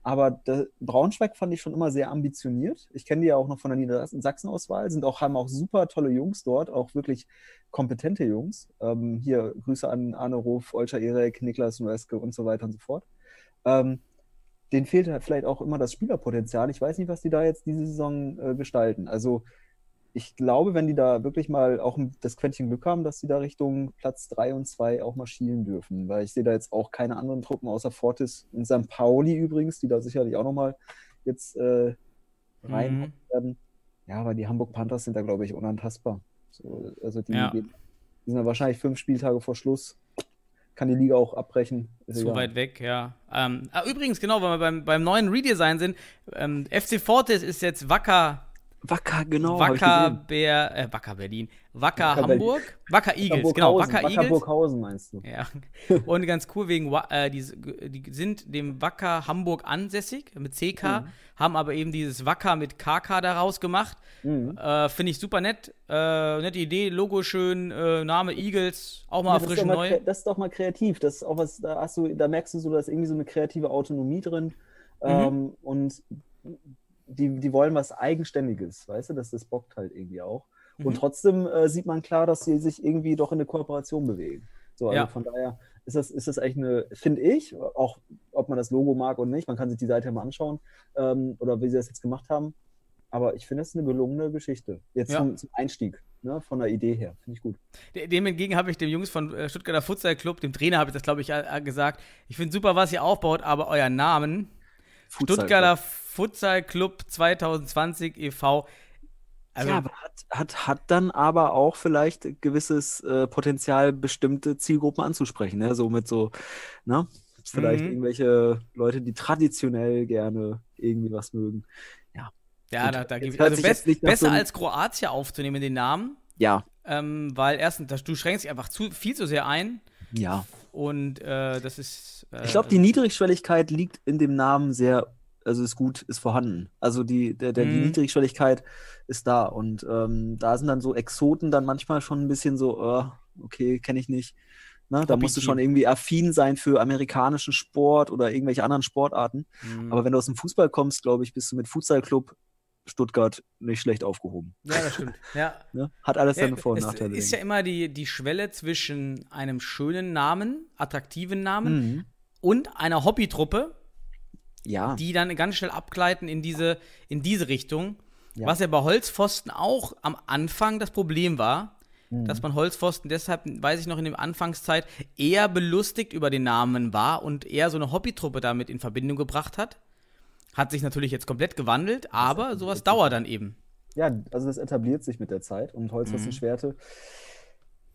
Aber Braunschweig fand ich schon immer sehr ambitioniert. Ich kenne die ja auch noch von der Niedersachsen-Auswahl, sind auch, haben auch super tolle Jungs dort, auch wirklich kompetente Jungs. Ähm, hier Grüße an Arne Ruf, Olscher Erik, Niklas Nueske und so weiter und so fort. Ähm, denen fehlt halt vielleicht auch immer das Spielerpotenzial. Ich weiß nicht, was die da jetzt diese Saison äh, gestalten. Also ich glaube, wenn die da wirklich mal auch das Quäntchen Glück haben, dass sie da Richtung Platz 3 und 2 auch marschieren dürfen. Weil ich sehe da jetzt auch keine anderen Truppen außer Fortis und St. Pauli übrigens, die da sicherlich auch nochmal jetzt äh, rein Mhm. werden. Ja, aber die Hamburg Panthers sind da, glaube ich, unantastbar. So, also die, Ja. die sind ja wahrscheinlich fünf Spieltage vor Schluss. Kann die Liga auch abbrechen. Ist zu egal. weit weg, ja. Ähm, ah, übrigens, genau, weil wir beim, beim neuen Redesign sind, ähm, FC Fortis ist jetzt Wacker, Wacker, genau. Wacker. Bär, äh, Wacker Berlin, Wacker, Wacker Hamburg, Wacker Eagles, genau, Burghausen, Wacker Eagles. Burghausen meinst du? Ja, und ganz cool wegen, äh, die, die sind dem Wacker Hamburg ansässig mit CK, Mhm. haben aber eben dieses Wacker mit KK daraus gemacht. Mhm. Äh, Finde ich super nett. Äh, nette Idee, Logo schön, äh, Name Eagles, auch mal Ja, frisch mal, neu. kre- das ist doch mal kreativ. Das ist auch was, da hast du, da merkst du so, da ist irgendwie so eine kreative Autonomie drin. Ähm, und die, die wollen was Eigenständiges, weißt du, das, das bockt halt irgendwie auch. Mhm. Und trotzdem äh, sieht man klar, dass sie sich irgendwie doch in eine Kooperation bewegen. So, also Ja. von daher ist das, ist das eigentlich eine, finde ich, auch ob man das Logo mag und nicht, man kann sich die Seite ja mal anschauen ähm, oder wie sie das jetzt gemacht haben. Aber ich finde es eine gelungene Geschichte. Jetzt Ja. zum, zum Einstieg, ne, von der Idee her. Finde ich gut. De- Dem entgegen habe ich dem Jungs von äh, Stuttgarter Futsal Club, dem Trainer habe ich das, glaube ich, gesagt. Ich finde super, was ihr aufbaut, aber euer Namen, Futsal Stuttgarter Futsal Club 2020 e.V. Also, ja, hat, hat, hat dann aber auch vielleicht gewisses äh, Potenzial, bestimmte Zielgruppen anzusprechen. Ne? So mit so, ne? Vielleicht Mhm. irgendwelche Leute, die traditionell gerne irgendwie was mögen. ja, gut, da, da hört Also best, nicht besser so als Kroatien aufzunehmen, den Namen. Ja, Ähm, weil erstens, du schränkst dich einfach zu, viel zu sehr ein. ja. Und äh, das ist. Äh, Ich glaube, die Niedrigschwelligkeit liegt in dem Namen sehr, also ist gut, ist vorhanden. Also die, der, der, die Mhm. Niedrigschwelligkeit ist da. Und ähm, da sind dann so Exoten dann manchmal schon ein bisschen so, äh, okay, kenne ich nicht. Ne? Da musst du schon irgendwie affin sein für amerikanischen Sport oder irgendwelche anderen Sportarten. Mhm. Aber wenn du aus dem Fußball kommst, glaube ich, bist du mit Fußballclub Stuttgart nicht schlecht aufgehoben. ja, das stimmt. Ja, Ne? Hat alles seine Ja, Vor- und es Nachteile. ist ja immer die, die Schwelle zwischen einem schönen Namen, attraktiven Namen mhm. und einer Hobbytruppe, ja. die dann ganz schnell abgleiten in diese, in diese Richtung. Ja. Was ja bei Holzpfosten auch am Anfang das Problem war, Mhm. dass man Holzpfosten deshalb, weiß ich noch, in der Anfangszeit eher belustigt über den Namen war und eher so eine Hobbytruppe damit in Verbindung gebracht hat. Hat sich natürlich jetzt komplett gewandelt, aber sowas dauert dann eben. Ja, also das etabliert sich mit der Zeit und Mhm. Holzpfosten-Schwerte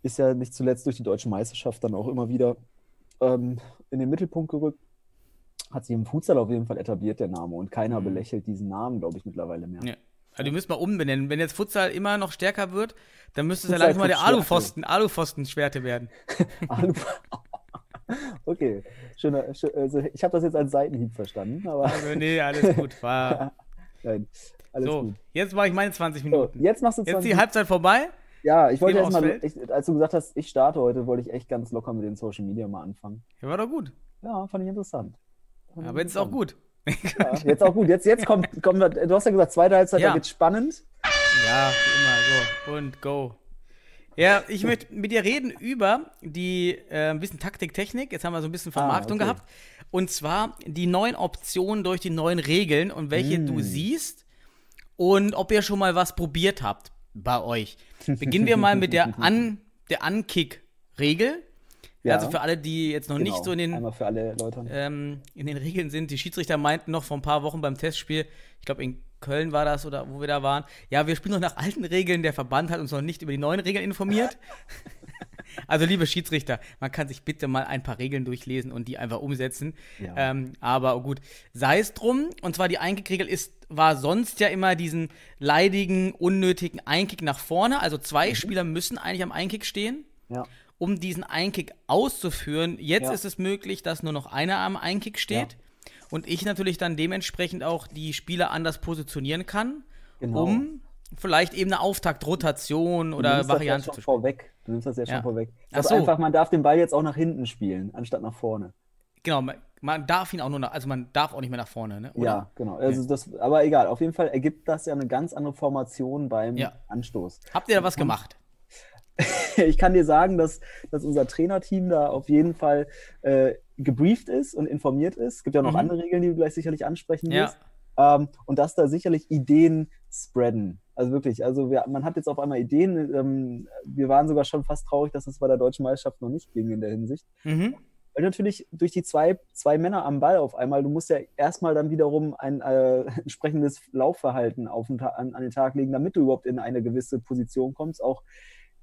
ist ja nicht zuletzt durch die deutsche Meisterschaft dann auch immer wieder ähm, in den Mittelpunkt gerückt. Hat sich im Futsal auf jeden Fall etabliert, der Name. Und keiner belächelt diesen Namen, glaube ich, mittlerweile mehr. Mhm. Ja. Also die müssen mal umbenennen. Wenn jetzt Futsal immer noch stärker wird, dann müsste es ja langsam mal der Club Schwerte. Alupfosten, Alupfosten-Schwerte werden. Alu- okay, schöner, schö- also ich habe das jetzt als Seitenhieb verstanden, aber Also nee, alles gut. War. nein, alles So, gut. jetzt mache ich meine 20 So, Minuten. jetzt machst du Jetzt 20 die Halbzeit vorbei. Ja, ich wollte Gehen erst wir mal, aufs ich, als du gesagt hast, ich starte heute, wollte ich echt ganz locker mit den Social Media mal anfangen. Ja, war doch gut. Ja, fand ich interessant. Fand Aber jetzt ist auch gut. Ja, jetzt auch gut. Jetzt, jetzt kommt, kommt, du hast ja gesagt, zweite Halbzeit, Ja. da wird spannend. Ja, immer so. Und go. Ja, ich möchte mit dir reden über die äh, ein bisschen Taktik, Technik. Jetzt haben wir so ein bisschen Vermarktung okay. gehabt. Und zwar die neuen Optionen durch die neuen Regeln und welche Mm. du siehst und ob ihr schon mal was probiert habt bei euch. Beginnen wir mal mit der, An der Regel. Ja. Also für alle, die jetzt noch Genau. nicht so in den, ähm, in den Regeln sind. Die Schiedsrichter meinten noch vor ein paar Wochen beim Testspiel, ich glaube in Köln war das oder wo wir da waren, ja, wir spielen noch nach alten Regeln, der Verband hat uns noch nicht über die neuen Regeln informiert. also liebe Schiedsrichter, man kann sich bitte mal ein paar Regeln durchlesen und die einfach umsetzen. Ja. Ähm, aber gut, sei es drum. Und zwar die Einkick-Regel ist, war sonst ja immer diesen leidigen, unnötigen Einkick nach vorne. Also zwei Spieler müssen eigentlich am Einkick stehen Ja. um diesen Einkick auszuführen. Jetzt Ja. ist es möglich, dass nur noch einer am Einkick steht und ich natürlich dann dementsprechend auch die Spieler anders positionieren kann, Genau. um vielleicht eben eine Auftaktrotation oder Variante ja zu schon spielen. vorweg. Du nimmst das ja schon Ja. vorweg. Ach Das so. einfach, man darf den Ball jetzt auch nach hinten spielen, anstatt nach vorne. Genau, man, man darf ihn auch nur nach, also man darf auch nicht mehr nach vorne, ne? Oder? Ja, genau. Also das, aber egal, auf jeden Fall ergibt das ja eine ganz andere Formation beim. Anstoß. Habt ihr da was gemacht? Ich kann dir sagen, dass, dass unser Trainerteam da auf jeden Fall äh, gebrieft ist und informiert ist. Es gibt ja noch Mhm. andere Regeln, die du gleich sicherlich ansprechen Ja. wirst. Ähm, und dass da sicherlich Ideen spreaden. Also wirklich, also wir, man hat jetzt auf einmal Ideen. Ähm, wir waren sogar schon fast traurig, dass es bei der deutschen Meisterschaft noch nicht ging in der Hinsicht. Mhm. Weil natürlich durch die zwei, zwei Männer am Ball auf einmal, du musst ja erstmal dann wiederum ein äh, entsprechendes Laufverhalten auf den an, an den Tag legen, damit du überhaupt in eine gewisse Position kommst. Auch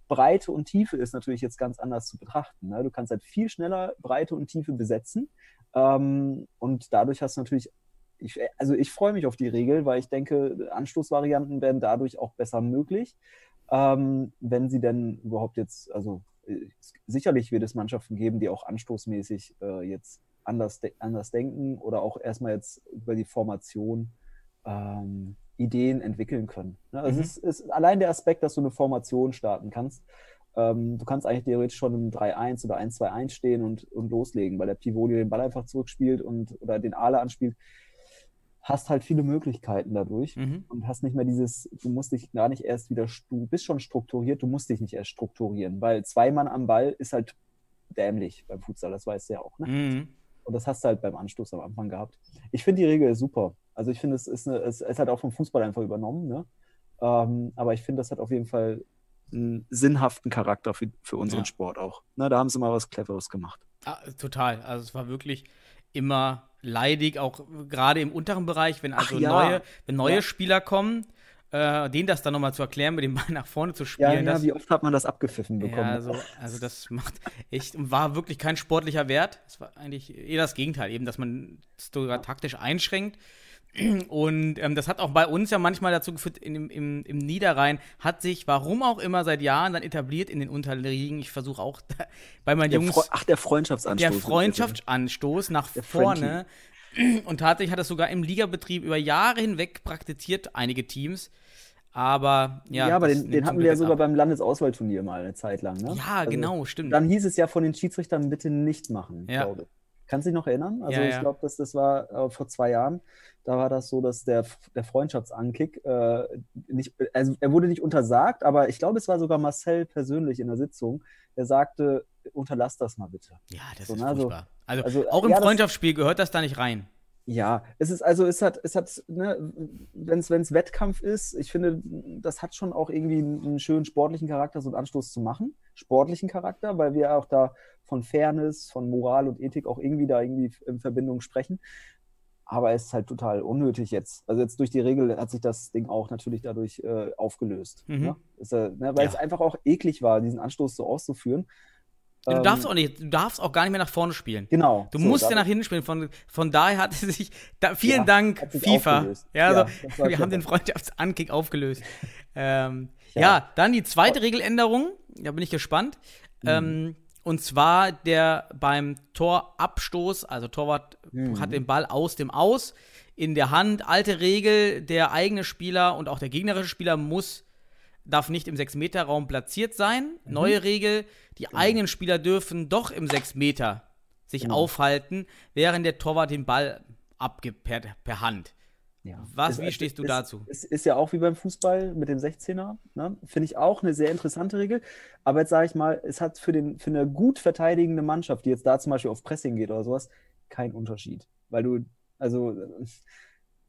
Breite und Tiefe ist natürlich jetzt ganz anders zu betrachten. Ne? Du kannst halt viel schneller Breite und Tiefe besetzen. Ähm, und dadurch hast du natürlich, ich, also ich freue mich auf die Regel, weil ich denke, Anstoßvarianten werden dadurch auch besser möglich, ähm, wenn sie denn überhaupt jetzt, also äh, sicherlich wird es Mannschaften geben, die auch anstoßmäßig äh, jetzt anders, de anders denken oder auch erstmal jetzt über die Formation ähm, Ideen entwickeln können. Ne? Also Mhm. es ist, ist allein der Aspekt, dass du eine Formation starten kannst. Ähm, du kannst eigentlich theoretisch schon im 3-1 oder 1-2-1 stehen und, und loslegen, weil der Pivot den Ball einfach zurückspielt und oder den Ale anspielt. Hast halt viele Möglichkeiten dadurch Mhm. und hast nicht mehr dieses, du musst dich gar nicht erst wieder, du bist schon strukturiert, du musst dich nicht erst strukturieren, weil zwei Mann am Ball ist halt dämlich beim Futsal, das weißt du ja auch. Ne? Mhm. Und das hast du halt beim Anstoß am Anfang gehabt. Ich finde die Regel super. Also ich finde, es ist, eine, es ist halt auch vom Fußball einfach übernommen. Ne? Ähm, aber ich finde, das hat auf jeden Fall einen sinnhaften Charakter für, für unseren Ja. Sport auch. Ne? Da haben sie mal was Cleveres gemacht. Ah, total. Also es war wirklich immer leidig, auch gerade im unteren Bereich, wenn also ja. neue, wenn neue Ja. Spieler kommen, äh, denen das dann nochmal zu erklären, mit dem Ball nach vorne zu Ja, spielen. ja, das, wie oft hat man das abgepfiffen bekommen? ja, also, also das macht echt, war wirklich kein sportlicher Wert. Es war eigentlich eher das Gegenteil, eben, dass man es sogar taktisch einschränkt. Und ähm, das hat auch bei uns ja manchmal dazu geführt, in, im, im Niederrhein hat sich, warum auch immer, seit Jahren dann etabliert in den Unterliegen. Ich versuche auch bei meinen der Jungs Fre Ach, der Freundschaftsanstoß. der Freundschaftsanstoß nach Der vorne. Und tatsächlich hat das sogar im Ligabetrieb über Jahre hinweg praktiziert, einige Teams. Aber ja. Ja, aber den, den hatten wir ja sogar ab. beim Landesauswahlturnier mal eine Zeit lang. Ne? Ja, Also, genau, stimmt. Dann hieß es ja von den Schiedsrichtern bitte nicht machen, Ja. glaube ich. Kannst du dich noch erinnern? Also Ja, ich glaube, dass das war äh, vor zwei Jahren. Da war das so, dass der, der Freundschaftsankick äh, nicht, also er wurde nicht untersagt, aber ich glaube, es war sogar Marcel persönlich in der Sitzung, der sagte, unterlass das mal bitte. ja, das so, ist ne, also- furchtbar. Also, also, auch im ja, das- Freundschaftsspiel gehört das da nicht rein. Ja, es ist also, es hat, es hat, ne, wenn es Wettkampf ist, ich finde, das hat schon auch irgendwie einen, einen schönen sportlichen Charakter, so einen Anstoß zu machen. Sportlichen Charakter, weil wir auch da von Fairness, von Moral und Ethik auch irgendwie da irgendwie in Verbindung sprechen. Aber es ist halt total unnötig jetzt. Also jetzt durch die Regel hat sich das Ding auch natürlich dadurch äh, aufgelöst. Mhm. Ne? Ist, äh, ne, weil Ja. es einfach auch eklig war, diesen Anstoß so auszuführen. Du Ähm, darfst auch nicht, du darfst auch gar nicht mehr nach vorne spielen. Genau. Du so, musst ja nach hinten spielen. Von, von daher hat es sich. Da, vielen Ja, Dank, sich FIFA. aufgelöst. Ja, also, Ja, wir haben den. Freundschaftsankick aufgelöst. ähm, ja. Ja. dann die zweite Regeländerung. Da bin ich gespannt. Mhm. Ähm, und zwar der beim Torabstoß, also Torwart Mhm. hat den Ball aus dem Aus in der Hand. Alte Regel, der eigene Spieler und auch der gegnerische Spieler muss darf nicht im 6-Meter-Raum platziert sein. Mhm. Neue Regel, die eigenen Spieler dürfen doch im 6-Meter sich Genau. aufhalten, während der Torwart den Ball abgibt per, per Hand. Ja. Was, wie stehst du es, dazu? Es ist ja auch wie beim Fußball mit dem 16er. Ne? Finde ich auch eine sehr interessante Regel. Aber jetzt sage ich mal, es hat für, den, für eine gut verteidigende Mannschaft, die jetzt da zum Beispiel auf Pressing geht oder sowas, keinen Unterschied. Weil du, also,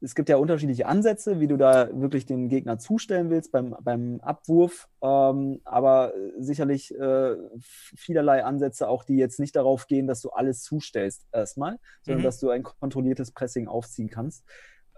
es gibt ja unterschiedliche Ansätze, wie du da wirklich den Gegner zustellen willst beim, beim Abwurf, ähm, aber sicherlich äh, vielerlei Ansätze auch, die jetzt nicht darauf gehen, dass du alles zustellst erstmal, sondern Mhm. dass du ein kontrolliertes Pressing aufziehen kannst.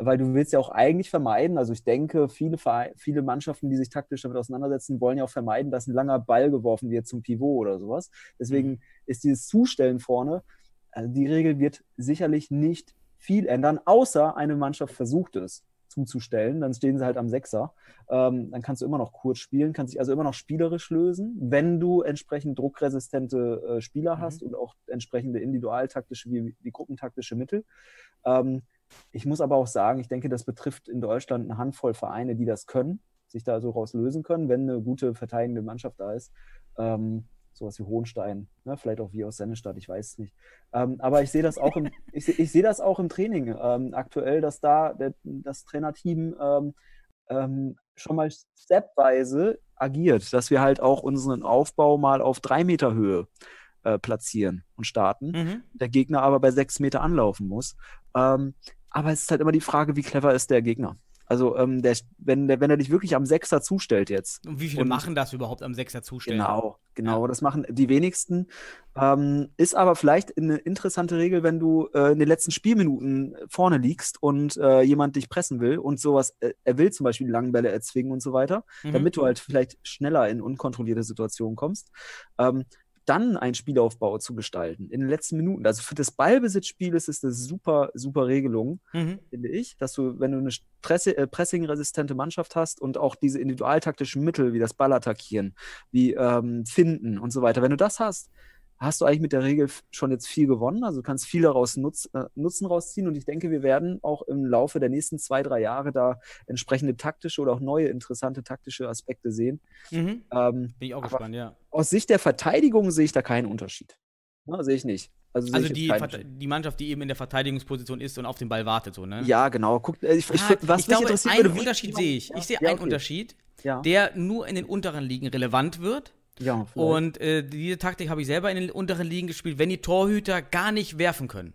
Weil du willst ja auch eigentlich vermeiden, also ich denke, viele, viele Mannschaften, die sich taktisch damit auseinandersetzen, wollen ja auch vermeiden, dass ein langer Ball geworfen wird zum Pivot oder sowas. Deswegen ist dieses Zustellen vorne, also die Regel wird sicherlich nicht viel ändern, außer eine Mannschaft versucht es zuzustellen, dann stehen sie halt am Sechser. Ähm, dann kannst du immer noch kurz spielen, kannst dich also immer noch spielerisch lösen, wenn du entsprechend druckresistente äh, Spieler Mhm. hast und auch entsprechende individualtaktische wie, wie gruppentaktische Mittel. Ähm, ich muss aber auch sagen, ich denke, das betrifft in Deutschland eine Handvoll Vereine, die das können, sich da so raus lösen können, wenn eine gute verteidigende Mannschaft da ist. Ähm, sowas wie Hohenstein, ne? vielleicht auch wie aus Sennestadt, ich weiß es nicht. Ähm, aber ich sehe das auch im, ich, seh- das auch im Training ähm, aktuell, dass da der, das Trainerteam ähm, ähm, schon mal stepweise agiert, dass wir halt auch unseren Aufbau mal auf drei Meter Höhe äh, platzieren und starten Mhm. der Gegner aber bei sechs Meter anlaufen muss. Aber es ist halt immer die Frage, wie clever ist der Gegner? Also, ähm, der, wenn, der, wenn er dich wirklich am Sechser zustellt jetzt. Und wie viele Und- machen das überhaupt am Sechser zustellen? Genau, genau. Ja. Das machen die wenigsten. Ähm, ist aber vielleicht eine interessante Regel, wenn du äh, in den letzten Spielminuten vorne liegst und äh, jemand dich pressen will und sowas, äh, er will zum Beispiel langen Bälle erzwingen und so weiter, Mhm. damit du halt vielleicht schneller in unkontrollierte Situationen kommst. Ähm, dann einen Spielaufbau zu gestalten in den letzten Minuten. Also für das Ballbesitzspiel ist es eine super, super Regelung Mhm. finde ich, dass du, wenn du eine Stresse, äh, pressing-resistente Mannschaft hast und auch diese individualtaktischen Mittel wie das Ball attackieren, wie ähm, finden und so weiter, wenn du das hast, hast du eigentlich mit der Regel schon jetzt viel gewonnen. Also du kannst viel daraus nutz, äh, Nutzen rausziehen und ich denke, wir werden auch im Laufe der nächsten zwei, drei Jahre da entsprechende taktische oder auch neue interessante taktische Aspekte sehen. Mhm. Ähm, Bin ich auch gespannt, ja. aus Sicht der Verteidigung sehe ich da keinen Unterschied. Ne, sehe ich nicht. Also, Also die, die Mannschaft, die eben in der Verteidigungsposition ist und auf den Ball wartet, so, ne? Ja, genau. Guck, äh, ich, ich, Ah, was ich mich glaube, interessiert einen würde, Unterschied sehe ich. Ich sehe Ja, einen okay. Unterschied, Ja. der nur in den unteren Ligen relevant wird. Ja, vielleicht. Und äh, diese Taktik habe ich selber in den unteren Ligen gespielt, wenn die Torhüter gar nicht werfen können.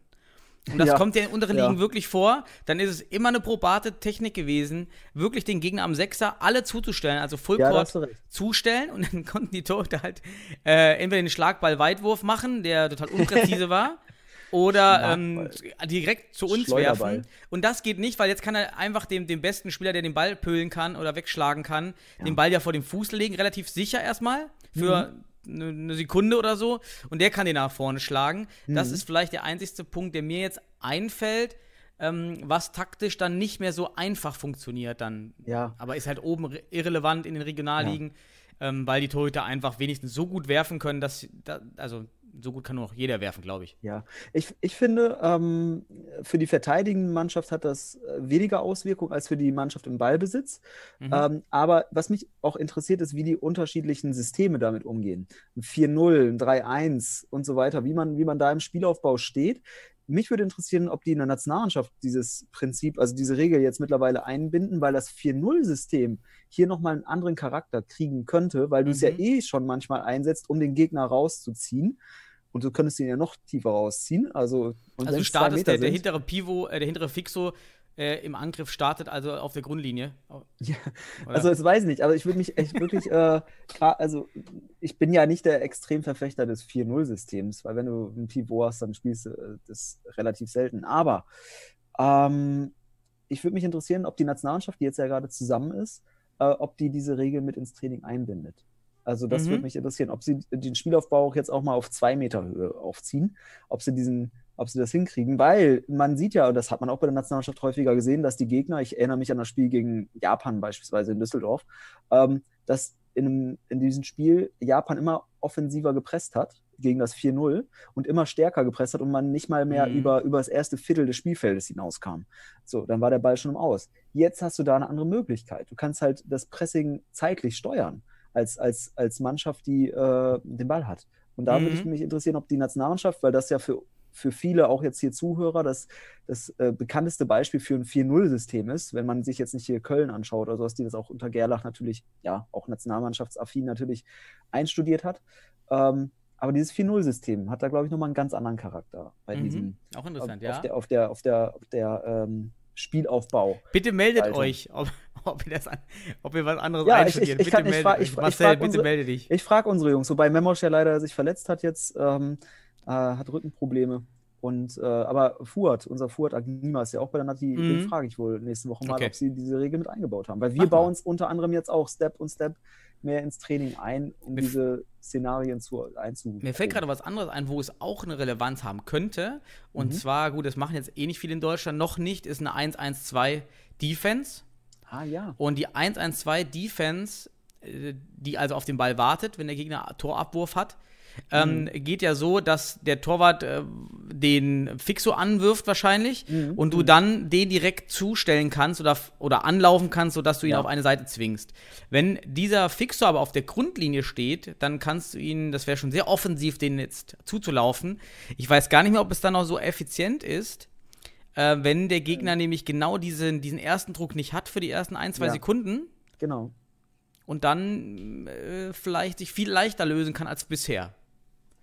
Und das Ja. kommt ja in unteren Ja. Ligen wirklich vor. Dann ist es immer eine probate Technik gewesen, wirklich den Gegner am Sechser alle zuzustellen, also ja, Fullcourt recht. zustellen und dann konnten die Torhüter halt äh, entweder den Schlagball-Weitwurf machen, der total unpräzise war, oder ähm, direkt zu uns werfen. Und das geht nicht, weil jetzt kann er einfach dem, dem besten Spieler, der den Ball pölen kann oder wegschlagen kann, den Ball ja vor dem Fuß legen, relativ sicher erstmal, für Mhm. eine, eine Sekunde oder so. Und der kann den nach vorne schlagen. Das Mhm. ist vielleicht der einzigste Punkt, der mir jetzt einfällt, ähm, was taktisch dann nicht mehr so einfach funktioniert dann. Ja. Aber ist halt oben re- irrelevant in den Regionalligen, ähm, weil die Torhüter einfach wenigstens so gut werfen können, dass, da, also so gut kann nur noch jeder werfen, glaube ich. Ja, ich, ich finde, ähm, für die verteidigende Mannschaft hat das äh, weniger Auswirkungen als für die Mannschaft im Ballbesitz. Mhm. Ähm, aber was mich auch interessiert, ist, wie die unterschiedlichen Systeme damit umgehen. Ein 4-0, ein 3-1 und so weiter, wie man, wie man da im Spielaufbau steht. Mich würde interessieren, ob die in der Nationalmannschaft dieses Prinzip, also diese Regel jetzt mittlerweile einbinden, weil das 4-0-System hier nochmal einen anderen Charakter kriegen könnte, weil du es ja Mhm. eh schon manchmal einsetzt, um den Gegner rauszuziehen. Und du könntest ihn ja noch tiefer rausziehen. Also, Also du startest, der, der hintere Pivot, äh, der hintere Fixo äh, im Angriff startet also auf der Grundlinie. Ja, Oder? also das weiß ich nicht, aber ich würde mich echt wirklich, äh, also ich bin ja nicht der Extremverfechter des 4-0-Systems, weil wenn du ein Pivot hast, dann spielst du äh, das relativ selten. Aber ähm, ich würde mich interessieren, ob die Nationalmannschaft, die jetzt ja gerade zusammen ist, äh, ob die diese Regel mit ins Training einbindet. Also das Mhm. würde mich interessieren, ob sie den Spielaufbau auch jetzt auch mal auf zwei Meter Höhe aufziehen, ob sie diesen, ob sie das hinkriegen, weil man sieht ja, und das hat man auch bei der Nationalmannschaft häufiger gesehen, dass die Gegner, ich erinnere mich an das Spiel gegen Japan beispielsweise in Düsseldorf, ähm, dass in, einem, in diesem Spiel Japan immer offensiver gepresst hat gegen das 4-0 und immer stärker gepresst hat und man nicht mal mehr Mhm. über, über das erste Viertel des Spielfeldes hinauskam. So, dann war der Ball schon im Aus. Jetzt hast du da eine andere Möglichkeit. Du kannst halt das Pressing zeitlich steuern als, als, als Mannschaft, die äh, den Ball hat. Und da würde ich Mhm. mich interessieren, ob die Nationalmannschaft, weil das ja für, für viele, auch jetzt hier Zuhörer, das, das äh, bekannteste Beispiel für ein 4-0-System ist, wenn man sich jetzt nicht hier Köln anschaut oder sowas, die das auch unter Gerlach natürlich, ja, auch nationalmannschaftsaffin natürlich einstudiert hat. Ähm, aber dieses 4-0-System hat da, glaube ich, nochmal einen ganz anderen Charakter bei Mhm. diesem Auch interessant, auf, ja. auf der, auf der, auf der, auf der ähm, Spielaufbau. Bitte meldet Alter. euch, ob, ob, ihr das, an- ob ihr was anderes Ja, ich- ich- ich kann- bitte ich meldet fra- euch. ich Marcel, frag bitte unsere- melde dich. Ich frage unsere Jungs, wobei Memosch ja leider sich verletzt hat jetzt, ähm, äh, hat Rückenprobleme. Und, äh, aber Fuad, unser Fuad Agnima ist ja auch bei der Nati, den Mhm. frage ich wohl nächste Woche mal, Okay. ob sie diese Regel mit eingebaut haben. Weil wir Mach bauen es unter anderem jetzt auch Step und Step mehr ins Training ein, um Mir- diese Szenarien zu, einzu. Mir fällt gerade was anderes ein, wo es auch eine Relevanz haben könnte. Und Mhm. zwar, gut, das machen jetzt eh nicht viele in Deutschland, noch nicht, ist eine 1-1-2 Defense. Ah ja. Und die 1-1-2 Defense, äh, die also auf den Ball wartet, wenn der Gegner Torabwurf hat, ähm, geht ja so, dass der Torwart äh, den Fixo anwirft wahrscheinlich Mhm. und du dann den direkt zustellen kannst oder, oder anlaufen kannst, sodass du ihn Ja. auf eine Seite zwingst. Wenn dieser Fixo aber auf der Grundlinie steht, dann kannst du ihn, das wäre schon sehr offensiv, den jetzt zuzulaufen. Ich weiß gar nicht mehr, ob es dann noch so effizient ist, äh, wenn der Gegner nämlich genau diesen, diesen ersten Druck nicht hat für die ersten ein, zwei Ja. Sekunden Genau. und dann äh, vielleicht sich viel leichter lösen kann als bisher.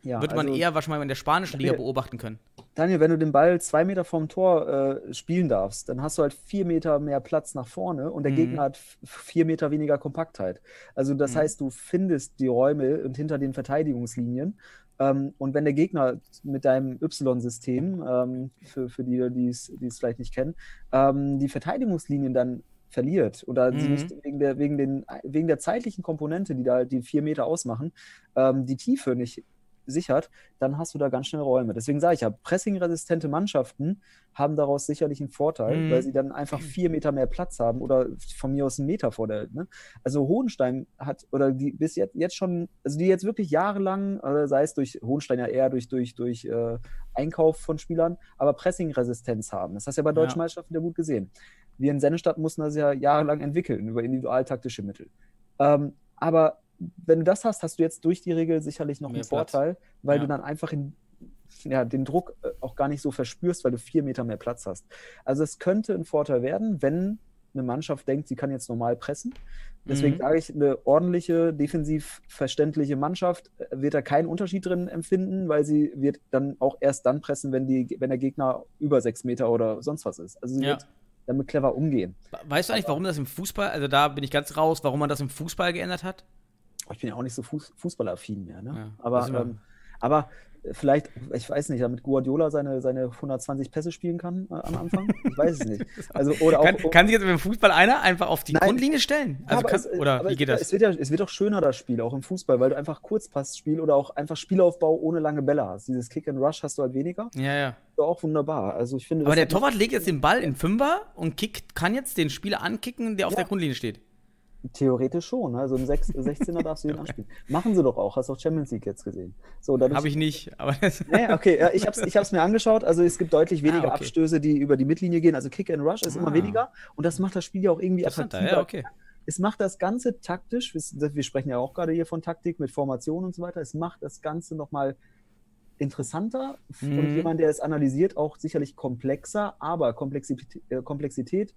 Ja, Wird man also- eher wahrscheinlich in der spanischen Liga beobachten können. Daniel, wenn du den Ball zwei Meter vom Tor äh, spielen darfst, dann hast du halt vier Meter mehr Platz nach vorne und der Mhm. Gegner hat vier Meter weniger Kompaktheit. Also das Mhm. heißt, du findest die Räume und hinter den Verteidigungslinien. Ähm, und wenn der Gegner mit deinem Y-System, ähm, für, für die, die es vielleicht nicht kennen, ähm, die Verteidigungslinien dann verliert oder sie Mhm. nicht wegen der, wegen, den, wegen der zeitlichen Komponente, die da die vier Meter ausmachen, ähm, die Tiefe nicht sichert, dann hast du da ganz schnell Räume. Deswegen sage ich ja, pressingresistente Mannschaften haben daraus sicherlich einen Vorteil, Mhm. weil sie dann einfach vier Meter mehr Platz haben oder von mir aus einen Meter vor der. Ne? Also Hohenstein hat, oder die bis jetzt, jetzt schon, also die jetzt wirklich jahrelang, oder sei es durch Hohenstein ja eher durch, durch, durch äh, Einkauf von Spielern, aber Pressing-Resistenz haben. Das hast du ja bei deutschen Ja. Meisterschaften ja gut gesehen. Wir in Sennestadt mussten das ja jahrelang entwickeln über individualtaktische Mittel. Ähm, aber wenn du das hast, hast du jetzt durch die Regel sicherlich noch Mehr einen Platz. Vorteil, weil Ja. du dann einfach in, ja, den Druck äh, auch gar nicht so verspürst, weil du vier Meter mehr Platz hast. Also es könnte ein Vorteil werden, wenn eine Mannschaft denkt, sie kann jetzt normal pressen. Deswegen Mhm. sage ich, eine ordentliche, defensiv verständliche Mannschaft äh, wird da keinen Unterschied drin empfinden, weil sie wird dann auch erst dann pressen, wenn, die, wenn der Gegner über sechs Meter oder sonst was ist. Also sie Ja. wird damit clever umgehen. Weißt du eigentlich, warum das im Fußball, also da bin ich ganz raus, warum man das im Fußball geändert hat? Ich bin ja auch nicht so Fuß, Fußballaffin mehr. Ne? Ja, aber, ähm, aber vielleicht, ich weiß nicht, damit Guardiola seine, seine 120 Pässe spielen kann äh, am Anfang. Ich weiß es nicht. Also, oder auch, Kann, kann sich jetzt im Fußball einer einfach auf die Nein. Grundlinie stellen? Also kann, es, oder aber wie es- geht das? Es wird, ja, es wird auch schöner, das Spiel, auch im Fußball, weil du einfach Kurzpassspiel oder auch einfach Spielaufbau ohne lange Bälle hast. Dieses Kick and Rush hast du halt weniger. ja, ja. Auch wunderbar. Also ich finde, Aber der Torwart legt jetzt den Ball in Fünfer und kickt, kann jetzt den Spieler ankicken, der auf Ja. der Grundlinie steht. Theoretisch schon. Also im 6, 16er darfst du ihn anspielen. Machen sie doch auch. Hast du auch Champions League jetzt gesehen. So, dadurch, Habe ich nicht, aber Nee, okay, ja, ich habe es ich hab's mir angeschaut. Also es gibt deutlich weniger Ah, okay. Abstöße, die über die Mittellinie gehen. Also Kick and Rush ist immer Ah. weniger und das macht das Spiel ja auch irgendwie attraktiver. ja, okay. Es macht das Ganze taktisch. Wir, wir sprechen ja auch gerade hier von Taktik mit Formation und so weiter. Es macht das Ganze nochmal interessanter Mhm. und jemand, der es analysiert, auch sicherlich komplexer, aber Komplexität, äh, Komplexität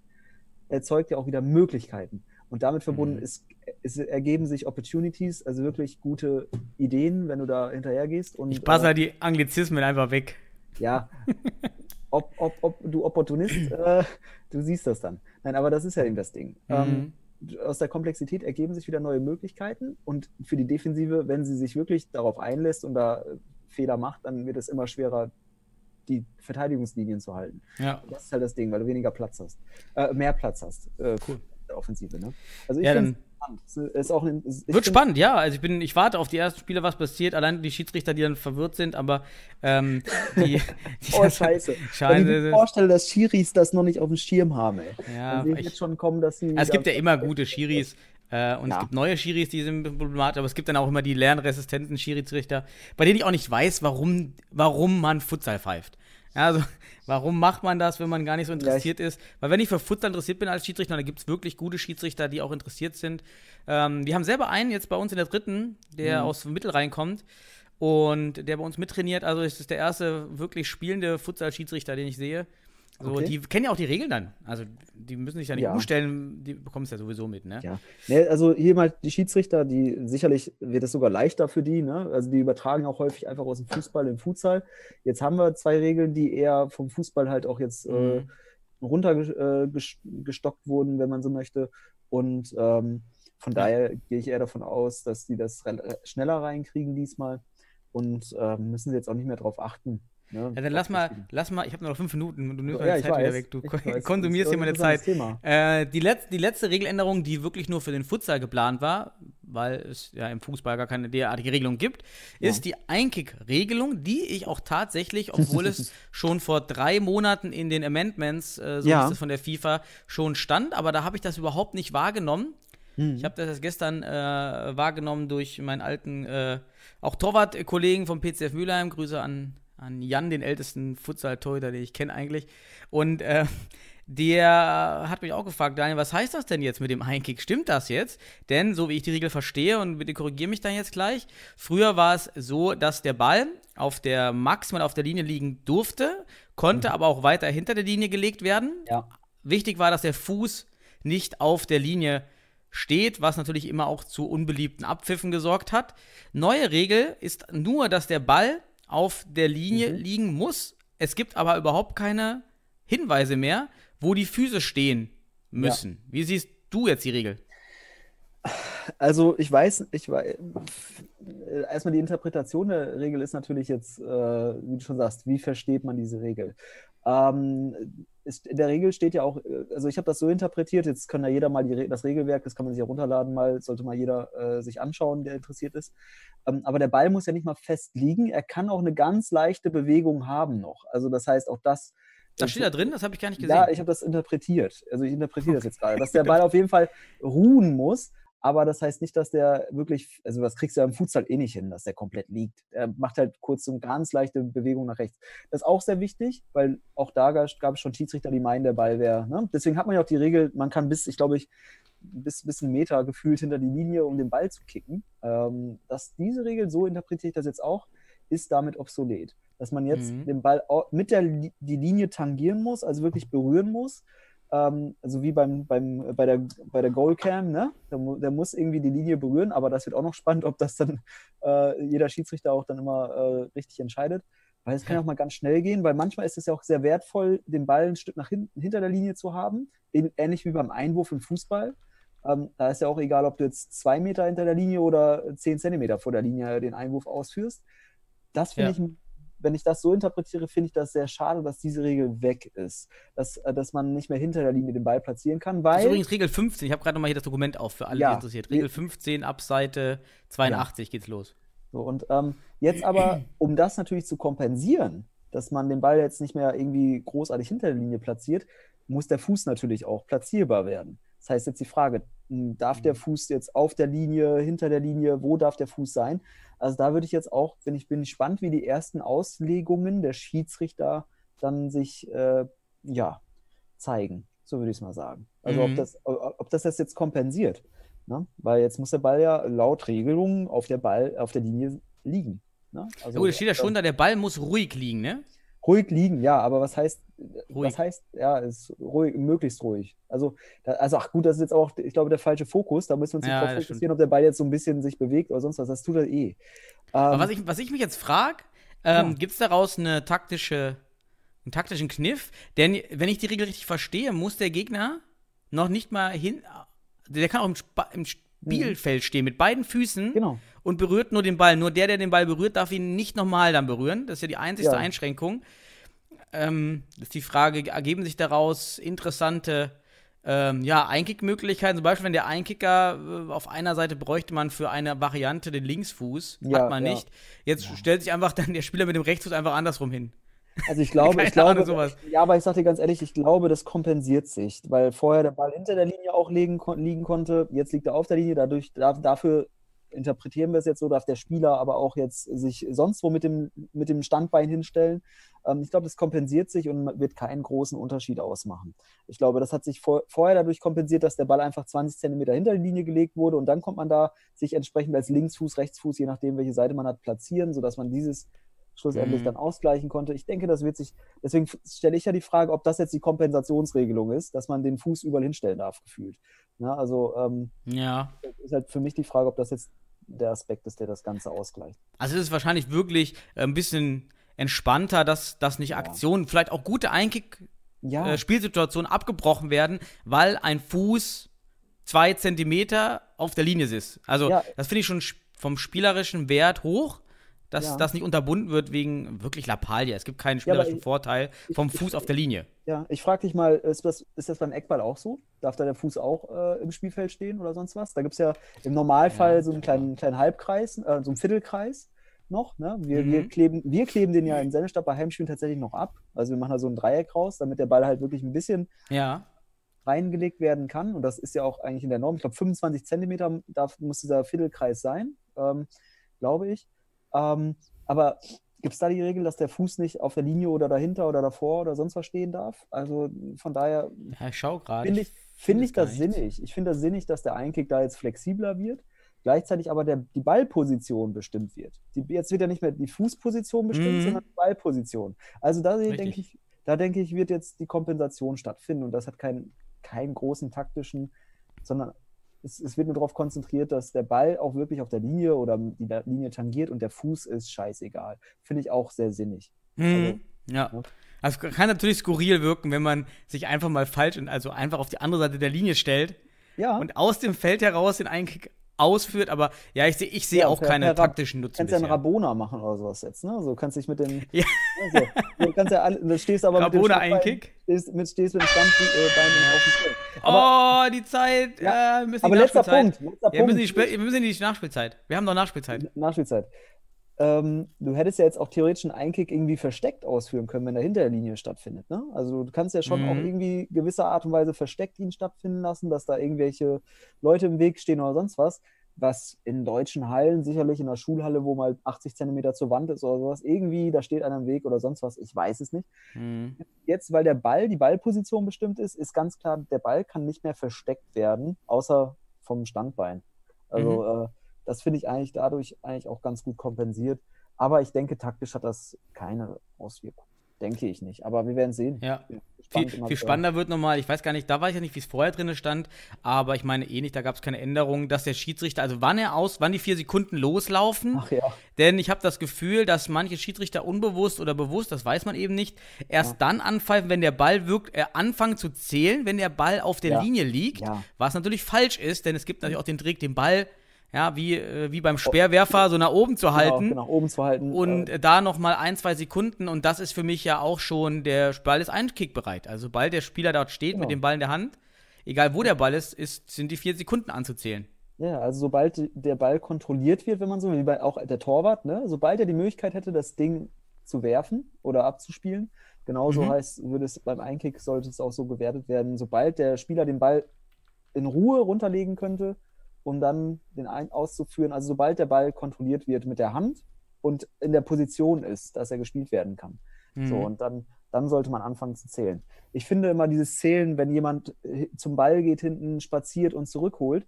erzeugt ja auch wieder Möglichkeiten. Und damit verbunden Mhm. ist, es ergeben sich Opportunities, also wirklich gute Ideen, wenn du da hinterher gehst. Und, Ich passe äh, halt die Anglizismen einfach weg. ja, ob, ob, ob du Opportunist, äh, du siehst das dann. Nein, aber das ist ja eben das Ding. Ähm, aus der Komplexität ergeben sich wieder neue Möglichkeiten und für die Defensive, wenn sie sich wirklich darauf einlässt und da Fehler macht, dann wird es immer schwerer, die Verteidigungslinien zu halten. Ja. Das ist halt das Ding, weil du weniger Platz hast, äh, mehr Platz hast. Äh, Cool. Der Offensive, ne? Also ich Ja, finde spannend. Es auch ein, Wird spannend, ja. Also ich bin, ich warte auf die ersten Spiele, was passiert. Allein die Schiedsrichter, die dann verwirrt sind, aber ähm, die, die Oh, scheiße. Wenn ich Scheiße. mir vorstelle, dass Schiris das noch nicht auf dem Schirm haben, ey. Ja, ich- jetzt schon kommen, dass sie. Also es gibt ja immer gute Schiris äh, und Ja. es gibt neue Schiris, die sind problematisch, aber es gibt dann auch immer die lernresistenten Schiedsrichter, bei denen ich auch nicht weiß, warum, warum man Futsal pfeift. Ja, also, warum macht man das, wenn man gar nicht so interessiert ist? Weil wenn ich für Futsal interessiert bin als Schiedsrichter, dann gibt es wirklich gute Schiedsrichter, die auch interessiert sind. Ähm, wir haben selber einen jetzt bei uns in der dritten, der Mhm. aus Mittelrhein kommt und der bei uns mittrainiert. Also es ist der erste wirklich spielende Futsal-Schiedsrichter, den ich sehe. So, Okay. Die kennen ja auch die Regeln dann. Also die müssen sich ja nicht Ja. umstellen, die bekommen es ja sowieso mit, ne? Ja, ne, also hier mal die Schiedsrichter, die sicherlich wird es sogar leichter für die, ne? Also die übertragen auch häufig einfach aus dem Fußball in den Futsal. Jetzt haben wir zwei Regeln, die eher vom Fußball halt auch jetzt äh, Mhm. runtergestockt wurden, wenn man so möchte. Und ähm, von daher gehe ich eher davon aus, dass die das schneller reinkriegen diesmal und ähm, müssen sie jetzt auch nicht mehr drauf achten. Ne? Ja, dann lass mal, lass mal, ich habe nur noch fünf Minuten, du nimmst Ja, meine ich Zeit wieder weiß, weg, du weiß. konsumierst hier meine ein Zeit. Äh, die, letz die letzte Regeländerung, die wirklich nur für den Futsal geplant war, weil es ja im Fußball gar keine derartige Regelung gibt, ist die Einkick-Regelung, die ich auch tatsächlich, obwohl es schon vor drei Monaten in den Amendments, äh, so Ja. ist es von der FIFA, schon stand, aber da habe ich das überhaupt nicht wahrgenommen. Hm. Ich habe das erst gestern äh, wahrgenommen durch meinen alten, äh, auch Torwart-Kollegen vom PCF Mülheim. Grüße an, an Jan, den ältesten Futsal-Torhüter, den ich kenne eigentlich. Und äh, der hat mich auch gefragt, Daniel, was heißt das denn jetzt mit dem Einkick? Stimmt das jetzt? Denn, so wie ich die Regel verstehe, und bitte korrigiere mich dann jetzt gleich, früher war es so, dass der Ball auf der maximal auf der Linie liegen durfte, konnte aber auch weiter hinter der Linie gelegt werden. Ja. Wichtig war, dass der Fuß nicht auf der Linie steht, was natürlich immer auch zu unbeliebten Abpfiffen gesorgt hat. Neue Regel ist nur, dass der Ball auf der Linie liegen muss. Es gibt aber überhaupt keine Hinweise mehr, wo die Füße stehen müssen. Wie siehst du jetzt die Regel? Also ich weiß, ich weiß, erstmal die Interpretation der Regel ist natürlich jetzt, äh, wie du schon sagst, wie versteht man diese Regel? Ähm, ist, in der Regel steht ja auch, äh, also ich habe das so interpretiert, jetzt kann ja jeder mal die, das Regelwerk, das kann man sich ja runterladen, mal, sollte mal jeder äh, sich anschauen, der interessiert ist. Ähm, aber der Ball muss ja nicht mal fest liegen, er kann auch eine ganz leichte Bewegung haben noch. Also das heißt, auch das. Das steht da drin, das habe ich gar nicht gesehen. Ja, ich habe das interpretiert. Also ich interpretiere das jetzt gerade, dass der Ball auf jeden Fall ruhen muss, aber das heißt nicht, dass der wirklich, also das kriegst du ja im Futsal eh nicht hin, dass der komplett liegt. Er macht halt kurz so eine ganz leichte Bewegung nach rechts. Das ist auch sehr wichtig, weil auch da ga- gab es schon Schiedsrichter, die meinen, der Ball wäre. Ne? Deswegen hat man ja auch die Regel, man kann bis, ich glaube ich, bis, bis einen Meter gefühlt hinter die Linie, um den Ball zu kicken. Ähm, dass diese Regel, so interpretiere ich das jetzt auch, ist damit obsolet. Dass man jetzt Mhm. den Ball mit der die Linie tangieren muss, also wirklich berühren muss. Ähm, also wie beim, beim, bei der, bei der Goalcam, ne? Der, der muss irgendwie die Linie berühren, aber das wird auch noch spannend, ob das dann äh, jeder Schiedsrichter auch dann immer äh, richtig entscheidet. Weil es kann ja auch mal ganz schnell gehen, weil manchmal ist es ja auch sehr wertvoll, den Ball ein Stück nach hinten hinter der Linie zu haben. Ähn- Ähnlich wie beim Einwurf im Fußball. Ähm, da ist ja auch egal, ob du jetzt zwei Meter hinter der Linie oder zehn Zentimeter vor der Linie den Einwurf ausführst. Das finde Ja. ich, wenn ich das so interpretiere, finde ich das sehr schade, dass diese Regel weg ist. Dass, äh, dass man nicht mehr hinter der Linie den Ball platzieren kann, Das ist weil. übrigens Regel 15. Ich habe gerade nochmal hier das Dokument auf für alle, Ja. die interessiert. Regel 15 ab Seite 82 geht's los. So, und ähm, jetzt aber, um das natürlich zu kompensieren, dass man den Ball jetzt nicht mehr irgendwie großartig hinter der Linie platziert, muss der Fuß natürlich auch platzierbar werden. Das heißt jetzt die Frage, darf der Fuß jetzt auf der Linie, hinter der Linie, wo darf der Fuß sein? Also da würde ich jetzt auch, bin ich bin gespannt, wie die ersten Auslegungen der Schiedsrichter dann sich äh, ja, zeigen. So würde ich es mal sagen. Also ob, Mhm. das, ob das das jetzt kompensiert. Ne? Weil jetzt muss der Ball ja laut Regelung auf der Ball, auf der Linie liegen. Ne? Also, Ja, gut, es steht ja schon da, der Ball muss ruhig liegen, ne? Ruhig liegen, ja, aber was heißt, Ruhig. was heißt, ja, ist ruhig, möglichst ruhig. Also, da, also ach gut, das ist jetzt auch, ich glaube, der falsche Fokus. Da müssen wir uns Ja, nicht fokussieren, ob der Ball jetzt so ein bisschen sich bewegt oder sonst was. Das tut er eh. Aber Ähm, was ich, was ich mich jetzt frage, ähm, Ja. gibt es daraus eine taktische, einen taktischen Kniff? Denn wenn ich die Regel richtig verstehe, muss der Gegner noch nicht mal hin. Der kann auch im, Spa im Spielfeld stehen mit beiden Füßen Genau. und berührt nur den Ball. Nur der, der den Ball berührt, darf ihn nicht nochmal dann berühren. Das ist ja die einzigste Ja. Einschränkung. Ähm, das ist die Frage, ergeben sich daraus interessante ähm, ja, Einkickmöglichkeiten? Zum Beispiel, wenn der Einkicker äh, auf einer Seite bräuchte man für eine Variante den Linksfuß, Ja, hat man ja. nicht. Jetzt stellt sich einfach dann der Spieler mit dem Rechtsfuß einfach andersrum hin. Also ich glaube, ich glaube, Ahnung, ja, aber ich sage dir ganz ehrlich, ich glaube, das kompensiert sich, weil vorher der Ball hinter der Linie auch liegen, liegen konnte, jetzt liegt er auf der Linie, dadurch, da, dafür interpretieren wir es jetzt so, darf der Spieler aber auch jetzt sich sonst wo mit dem, mit dem Standbein hinstellen. Ähm, ich glaube, das kompensiert sich und wird keinen großen Unterschied ausmachen. Ich glaube, das hat sich vor, vorher dadurch kompensiert, dass der Ball einfach 20 Zentimeter hinter die Linie gelegt wurde und dann kommt man da sich entsprechend als Linksfuß, Rechtsfuß, je nachdem, welche Seite man hat, platzieren, sodass man dieses schlussendlich Mhm. dann ausgleichen konnte. Ich denke, das wird sich, deswegen stelle ich ja die Frage, ob das jetzt die Kompensationsregelung ist, dass man den Fuß überall hinstellen darf, gefühlt. Ja, also ähm, Ja. ist halt für mich die Frage, ob das jetzt der Aspekt ist, der das Ganze ausgleicht. Also es ist wahrscheinlich wirklich äh, ein bisschen entspannter, dass das nicht Aktionen, vielleicht auch gute Einkick Ja. äh, Spielsituationen abgebrochen werden, weil ein Fuß zwei Zentimeter auf der Linie ist. Also Ja. das finde ich schon sch- vom spielerischen Wert hoch, dass Ja. das nicht unterbunden wird wegen wirklich Lappalie. Es gibt keinen Ja, spielerischen ich- Vorteil vom ich- Fuß auf der Linie. Ja, ich frage dich mal, ist das, ist das beim Eckball auch so? Darf da der Fuß auch äh, im Spielfeld stehen oder sonst was? Da gibt es ja im Normalfall Ja, so einen kleinen, kleinen Halbkreis, äh, so einen Viertelkreis noch. Ne? Wir, Mhm. wir, kleben, wir kleben den ja in Sennestadt bei Heimspielen tatsächlich noch ab. Also wir machen da so ein Dreieck raus, damit der Ball halt wirklich ein bisschen Ja. reingelegt werden kann. Und das ist ja auch eigentlich in der Norm. Ich glaube, 25 Zentimeter darf, muss dieser Viertelkreis sein, ähm, glaube ich. Ähm, aber gibt es da die Regel, dass der Fuß nicht auf der Linie oder dahinter oder davor oder sonst was stehen darf? Also von daher ja ich schau gerade. finde ich, finde ich das sinnig. Ich finde das sinnig, dass der Einkick da jetzt flexibler wird. Gleichzeitig aber der, die Ballposition bestimmt wird. Die, jetzt wird ja nicht mehr die Fußposition bestimmt, Mhm. sondern die Ballposition. Also da Richtig. denke ich, da denke ich, wird jetzt die Kompensation stattfinden und das hat keinen, keinen großen taktischen, sondern es, es wird nur darauf konzentriert, dass der Ball auch wirklich auf der Linie oder die Linie tangiert und der Fuß ist scheißegal. Finde ich auch sehr sinnig. Mhm. ja. ja. Also kann natürlich skurril wirken, wenn man sich einfach mal falsch und also einfach auf die andere Seite der Linie stellt Ja, und aus dem Feld heraus den Einkick ausführt, aber ja, ich sehe ich sehe Ja, auch keine taktischen Nutzen kannst ja einen. Rabona machen oder sowas jetzt, ne? So kannst dich mit den. Ja. Also, du kannst ja alle, du stehst aber mit dem Rabona Standbein- Einkick? Stehst mit, stehst mit dem Standbein auf dem Feld. Aber, oh, die Zeit. Ja, äh, müssen aber die letzter. Punkt. Letzter Ja, wir, müssen Punkt. die wir müssen in die Nachspielzeit. Wir haben noch Nachspielzeit. Nachspielzeit. Ähm, du hättest ja jetzt auch theoretisch einen Einkick irgendwie versteckt ausführen können, wenn er hinter der Linie stattfindet. Ne? Also du kannst ja schon Mhm. auch irgendwie gewisser Art und Weise versteckt ihn stattfinden lassen, dass da irgendwelche Leute im Weg stehen oder sonst was. Was in deutschen Hallen, sicherlich in der Schulhalle, wo mal 80 Zentimeter zur Wand ist oder sowas, irgendwie, da steht einer im Weg oder sonst was, ich weiß es nicht. Mhm. Jetzt, weil der Ball, die Ballposition bestimmt ist, ist ganz klar, der Ball kann nicht mehr versteckt werden, außer vom Standbein. Also äh, das finde ich eigentlich dadurch eigentlich auch ganz gut kompensiert. Aber ich denke, taktisch hat das keine Auswirkung. Denke ich nicht. Aber wir werden sehen. Ja. Bin Viel, viel spannender wird nochmal, ich weiß gar nicht, da weiß ich ja nicht, wie es vorher drin stand, aber ich meine eh nicht, da gab es keine Änderung, dass der Schiedsrichter, also wann er aus, wann die vier Sekunden loslaufen, Ach ja. denn ich habe das Gefühl, dass manche Schiedsrichter unbewusst oder bewusst, das weiß man eben nicht, erst Ja. dann anpfeifen, wenn der Ball wirkt, äh, anfangen zu zählen, wenn der Ball auf der Ja. Linie liegt, Ja. was natürlich falsch ist, denn es gibt natürlich auch den Trick, den Ball, ja, wie, äh, wie beim Speerwerfer so nach oben zu halten. Genau, genau, oben zu halten. Und äh, da noch mal ein, zwei Sekunden und das ist für mich ja auch schon, der Ball ist einkickbereit. Also sobald der Spieler dort steht Genau. mit dem Ball in der Hand, egal wo der Ball ist, ist sind die vier Sekunden anzuzählen. Ja, also sobald der Ball kontrolliert wird, wenn man so will, wie bei auch der Torwart, ne, sobald er die Möglichkeit hätte, das Ding zu werfen oder abzuspielen, genauso Mhm. heißt, würde es beim Einkick sollte es auch so gewertet werden, sobald der Spieler den Ball in Ruhe runterlegen könnte, um dann den Ein auszuführen, also sobald der Ball kontrolliert wird mit der Hand und in der Position ist, dass er gespielt werden kann. Mhm. So, und dann, dann sollte man anfangen zu zählen. Ich finde immer dieses Zählen, wenn jemand äh, zum Ball geht, hinten spaziert und zurückholt,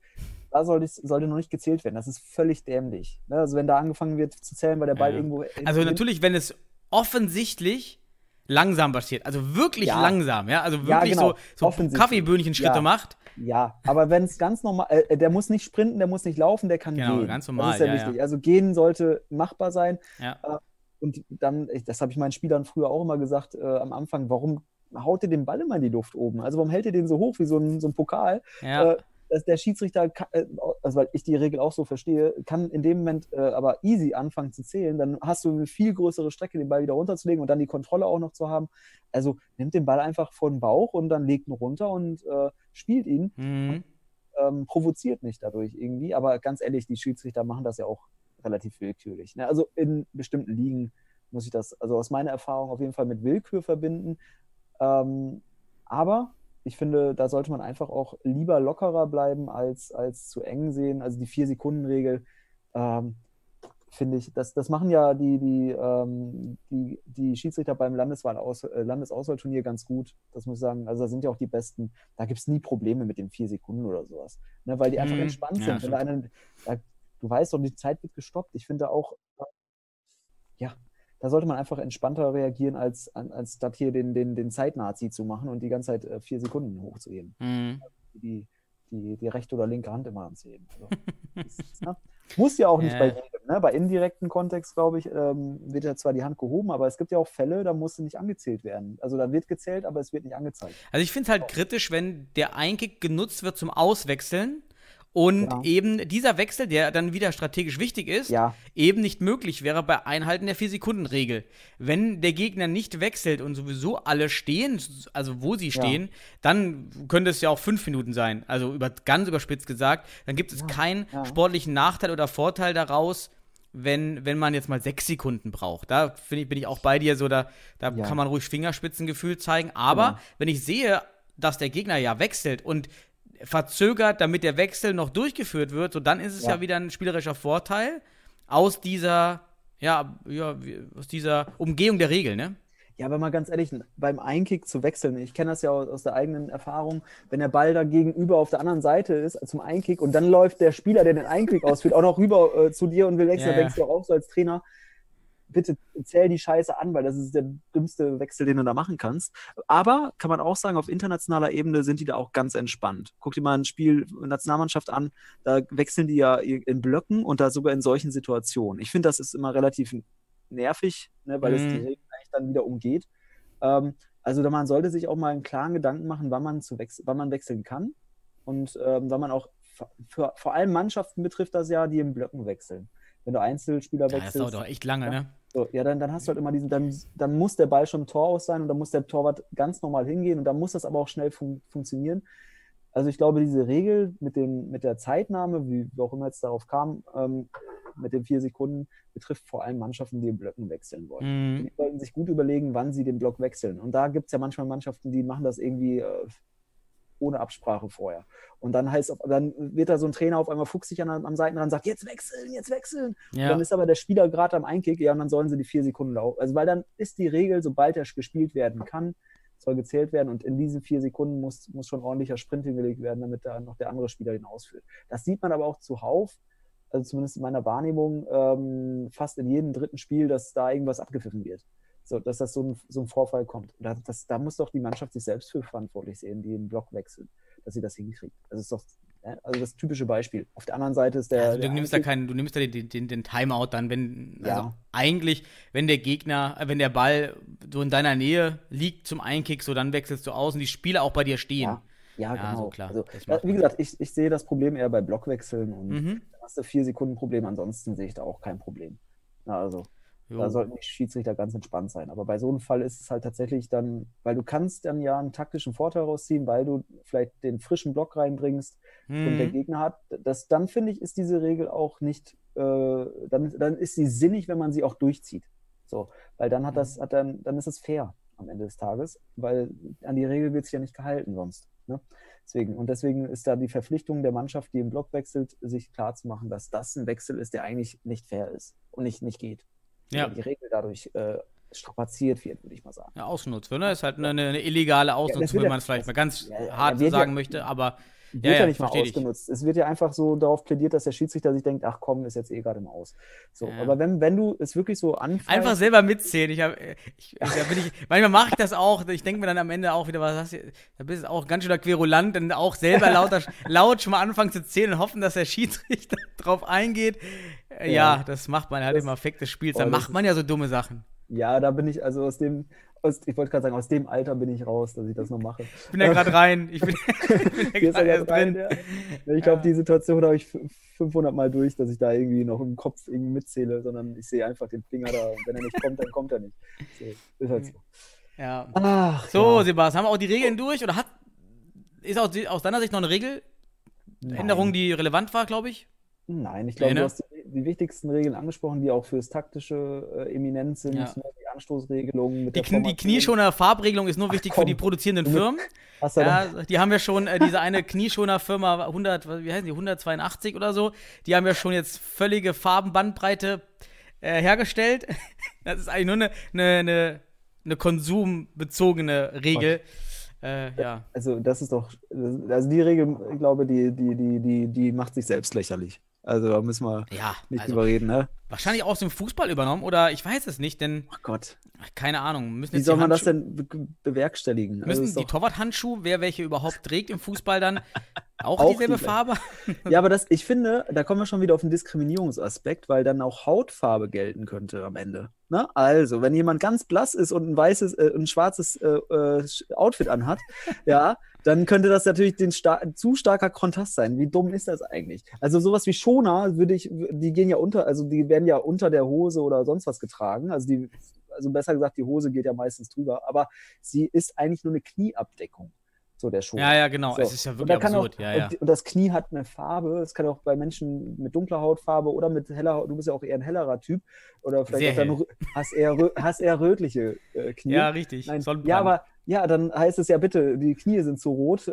da sollte, sollte noch nicht gezählt werden. Das ist völlig dämlich. Ne? Also wenn da angefangen wird zu zählen, weil der Ball Ja. irgendwo. Also natürlich, wenn es offensichtlich langsam passiert, also wirklich Ja. langsam, ja, also Ja, wirklich genau. so, so. Kaffeeböhnchen-Schritte Ja. macht. Ja, aber wenn es ganz normal, äh, der muss nicht sprinten, der muss nicht laufen, der kann Genau, gehen. ganz normal, Das ist ja, ja, ja. wichtig. Also gehen sollte machbar sein. Ja. Und dann, das habe ich meinen Spielern früher auch immer gesagt, äh, am Anfang, warum haut ihr den Ball immer in die Luft oben? Also warum hält ihr den so hoch wie so ein, so ein Pokal? Ja. Dass der Schiedsrichter, äh, also weil ich die Regel auch so verstehe, kann in dem Moment äh, aber easy anfangen zu zählen. Dann hast du eine viel größere Strecke, den Ball wieder runterzulegen und dann die Kontrolle auch noch zu haben. Also nimmt den Ball einfach vor den Bauch und dann legt ihn runter und äh, spielt ihn. Mhm. Ähm, provoziert nicht dadurch irgendwie. Aber ganz ehrlich, die Schiedsrichter machen das ja auch relativ willkürlich. Ne? Also in bestimmten Ligen muss ich das, also aus meiner Erfahrung auf jeden Fall mit Willkür verbinden. Ähm, aber ich finde, da sollte man einfach auch lieber lockerer bleiben, als, als zu eng sehen. Also die Vier-Sekunden-Regel, ähm, finde ich, das, das machen ja die, die, ähm, die, die Schiedsrichter beim Landeswahl-Aus, äh, Landesauswahlturnier ganz gut. Das muss ich sagen. Also da sind ja auch die Besten. Da gibt es nie Probleme mit den vier Sekunden oder sowas. Ne, weil die einfach Mhm. entspannt Ja, sind. Einer, da, du weißt doch, die Zeit wird gestoppt. Ich finde auch, ja, da sollte man einfach entspannter reagieren, als, als statt hier den, den, den Zeitnazi zu machen und die ganze Zeit äh, vier Sekunden hochzuheben. Mhm. Die, die, die rechte oder linke Hand immer anzuheben. Also, ist, ne? Muss ja auch nicht Ja. bei jedem. ne, bei indirekten Kontext, glaube ich, ähm, wird ja zwar die Hand gehoben, aber es gibt ja auch Fälle, da muss sie nicht angezählt werden. Also da wird gezählt, aber es wird nicht angezeigt. Also ich finde es halt kritisch, wenn der Einkick genutzt wird zum Auswechseln und Ja. eben dieser Wechsel, der dann wieder strategisch wichtig ist, Ja. eben nicht möglich wäre bei Einhalten der 4-Sekunden-Regel. Wenn der Gegner nicht wechselt und sowieso alle stehen, also wo sie stehen, dann könnte es ja auch fünf Minuten sein. Also über, ganz überspitzt gesagt, dann gibt es keinen ja. sportlichen Nachteil oder Vorteil daraus, wenn, wenn man jetzt mal sechs Sekunden braucht. Da finde ich, bin ich auch bei dir so, da, da Ja. kann man ruhig Fingerspitzengefühl zeigen. Aber Genau. wenn ich sehe, dass der Gegner ja wechselt und verzögert, damit der Wechsel noch durchgeführt wird, so dann ist es ja, Ja. wieder ein spielerischer Vorteil aus dieser, ja, ja, aus dieser Umgehung der Regel, ne? Ja, aber mal ganz ehrlich, beim Einkick zu wechseln, ich kenne das ja aus, aus der eigenen Erfahrung, wenn der Ball da gegenüber auf der anderen Seite ist zum Einkick und dann läuft der Spieler, der den Einkick ausführt, auch noch rüber äh, zu dir und will wechseln, Ja, ja. denkst du auch so als Trainer, bitte zähl die Scheiße an, weil das ist der dümmste Wechsel, den du da machen kannst. Aber kann man auch sagen, auf internationaler Ebene sind die da auch ganz entspannt. Guck dir mal ein Spiel Nationalmannschaft an, da wechseln die ja in Blöcken und da sogar in solchen Situationen. Ich finde, das ist immer relativ nervig, ne, weil es Mhm. die Regeln eigentlich dann wieder umgeht. Ähm, also man sollte sich auch mal einen klaren Gedanken machen, wann man, zu wechsel wann man wechseln kann. Und ähm, wann man auch, für, vor allem Mannschaften betrifft das ja, die in Blöcken wechseln. Wenn du Einzelspieler Ja, das wechselst, dauert doch echt lange, Ja. ne? so, ja, dann, dann hast du halt immer diesen, dann, dann muss der Ball schon im Tor aus sein und dann muss der Torwart ganz normal hingehen und dann muss das aber auch schnell fun funktionieren. Also ich glaube, diese Regel mit, dem, mit der Zeitnahme, wie, wie auch immer jetzt darauf kam, ähm, mit den vier Sekunden, betrifft vor allem Mannschaften, die in Blöcken wechseln wollen. Mhm. Die sollten sich gut überlegen, wann sie den Block wechseln. Und da gibt es ja manchmal Mannschaften, die machen das irgendwie äh, ohne Absprache vorher. Und dann heißt auf, dann wird da so ein Trainer auf einmal fuchsig an, am Seitenrand und sagt, jetzt wechseln, jetzt wechseln. Ja. dann ist aber der Spieler gerade am Einkick, ja, und dann sollen sie die vier Sekunden laufen. Also weil dann ist die Regel, sobald er gespielt werden kann, soll gezählt werden und in diesen vier Sekunden muss, muss schon ordentlicher Sprint hingelegt werden, damit da noch der andere Spieler den ausführt. Das sieht man aber auch zuhauf, also zumindest in meiner Wahrnehmung, ähm, fast in jedem dritten Spiel, dass da irgendwas abgepfiffen wird. So, dass das so ein, so ein Vorfall kommt. Da, das, da muss doch die Mannschaft sich selbst für verantwortlich sehen, die den Block wechseln, dass sie das hinkriegt. Das ist doch also das typische Beispiel. Auf der anderen Seite ist der. Also du der nimmst da keinen, du nimmst da den, den, den Timeout dann, wenn, also Ja. eigentlich, wenn der Gegner, äh, wenn der Ball so in deiner Nähe liegt zum Einkick, so dann wechselst du aus und die Spieler auch bei dir stehen. Ja, ja, Ja, genau. so klar. Also, wie gesagt, ich, ich sehe das Problem eher bei Blockwechseln und Mhm. hast du vier Sekunden Problem. Ansonsten sehe ich da auch kein Problem. Na, also, Jo. da sollten die Schiedsrichter ganz entspannt sein. Aber bei so einem Fall ist es halt tatsächlich dann, weil du kannst dann ja einen taktischen Vorteil rausziehen, weil du vielleicht den frischen Block reinbringst und der Mhm. Gegner hat. Das, dann finde ich, ist diese Regel auch nicht, äh, dann, dann ist sie sinnig, wenn man sie auch durchzieht. So, weil dann hat das, hat dann, dann ist es fair am Ende des Tages, weil an die Regel wird sich ja nicht gehalten sonst. Ne? Deswegen, und deswegen ist da die Verpflichtung der Mannschaft, die im Block wechselt, sich klarzumachen, dass das ein Wechsel ist, der eigentlich nicht fair ist und nicht, nicht geht. Ja. Die Regel dadurch äh, strapaziert wird, würde ich mal sagen. Ja, ausgenutzt wird, ne? Ist halt eine, eine illegale Ausnutzung, wird wenn ja- man es vielleicht mal ganz Ja, ja, hart ja- sagen möchte, aber Wird Ja, ja, nicht mal ausgenutzt. Es wird ja einfach so darauf plädiert, dass der Schiedsrichter sich denkt, ach komm, ist jetzt eh gerade mal aus. So, Ja. aber wenn, wenn du es wirklich so anfängst, einfach selber mitzählen. Ich hab, ich, da bin ich, manchmal mache ich das auch. Ich denke mir dann am Ende auch wieder, was hast du, da bist du auch ganz schön querulant, dann auch selber lauter, laut schon mal anfangen zu zählen und hoffen, dass der Schiedsrichter drauf eingeht. Äh, Ja, Ja. das macht man halt Das- im Affekt des Spiels. Dann das macht man ja so dumme Sachen. ja, da bin ich, also aus dem, aus, ich wollte gerade sagen, aus dem Alter bin ich raus, dass ich das noch mache. Ich bin ja gerade rein. Ich bin, ich bin ja er gerade rein, ja. Ich glaube, die Situation habe ich f- 500 Mal durch, dass ich da irgendwie noch im Kopf irgendwie mitzähle, sondern ich sehe einfach den Finger da und wenn er nicht kommt, dann kommt er nicht. So, ist halt so. Ja. Ach, So, ja. Sebastian, haben wir auch die Regeln durch? Oder hat, ist aus, aus deiner Sicht noch eine Regeländerung, die relevant war, glaube ich? Nein, ich glaube, Nee, ne? du hast die, die wichtigsten Regeln angesprochen, die auch fürs taktische äh, eminent sind. Ja. ne, Die Anstoßregelung mit Die, der Knie, die. Knieschoner Farbregelung ist nur wichtig für komm. die produzierenden Du- Firmen. Ja, die haben ja schon, äh, diese eine Knieschoner-Firma 100, was- wie heißen die, 182 oder so, die haben ja schon jetzt völlige Farbenbandbreite äh, hergestellt. Das ist eigentlich nur eine, eine, eine, eine konsumbezogene Regel. Äh, ja. Also das ist doch, also die Regel, ich glaube, die, die, die, die, die macht sich selbst lächerlich. Also da müssen wir Ja, nicht also drüber reden, ne? wahrscheinlich auch aus dem Fußball übernommen oder ich weiß es nicht, denn, Ach Gott, keine Ahnung, müssen wie soll man das denn be bewerkstelligen? Also Müssen ist die Torwarthandschuhe, wer welche überhaupt trägt im Fußball dann, Auch, Auch dieselbe die- Farbe? Ja, aber das, ich finde, da kommen wir schon wieder auf den Diskriminierungsaspekt, weil dann auch Hautfarbe gelten könnte am Ende. Ne? Also, wenn jemand ganz blass ist und ein weißes, äh, ein schwarzes äh, äh, Outfit anhat, ja, dann könnte das natürlich den sta zu starker Kontrast sein. Wie dumm ist das eigentlich? Also sowas wie Schoner würde ich, die gehen ja unter, also die werden ja unter der Hose oder sonst was getragen. Also die, also besser gesagt, die Hose geht ja meistens drüber, aber sie ist eigentlich nur eine Knieabdeckung. So der Schoner. Ja, ja, genau. So. Es ist ja Und, wirklich kann absurd. auch, ja, ja. Und, und das Knie hat eine Farbe. Es kann auch bei Menschen mit dunkler Hautfarbe oder mit heller Haut. Du bist ja auch eher ein hellerer Typ. Oder vielleicht dann, hast eher, hast eher rötliche äh, Knie. ja, richtig. Nein, ja, aber ja, dann heißt es ja bitte, die Knie sind zu rot, äh,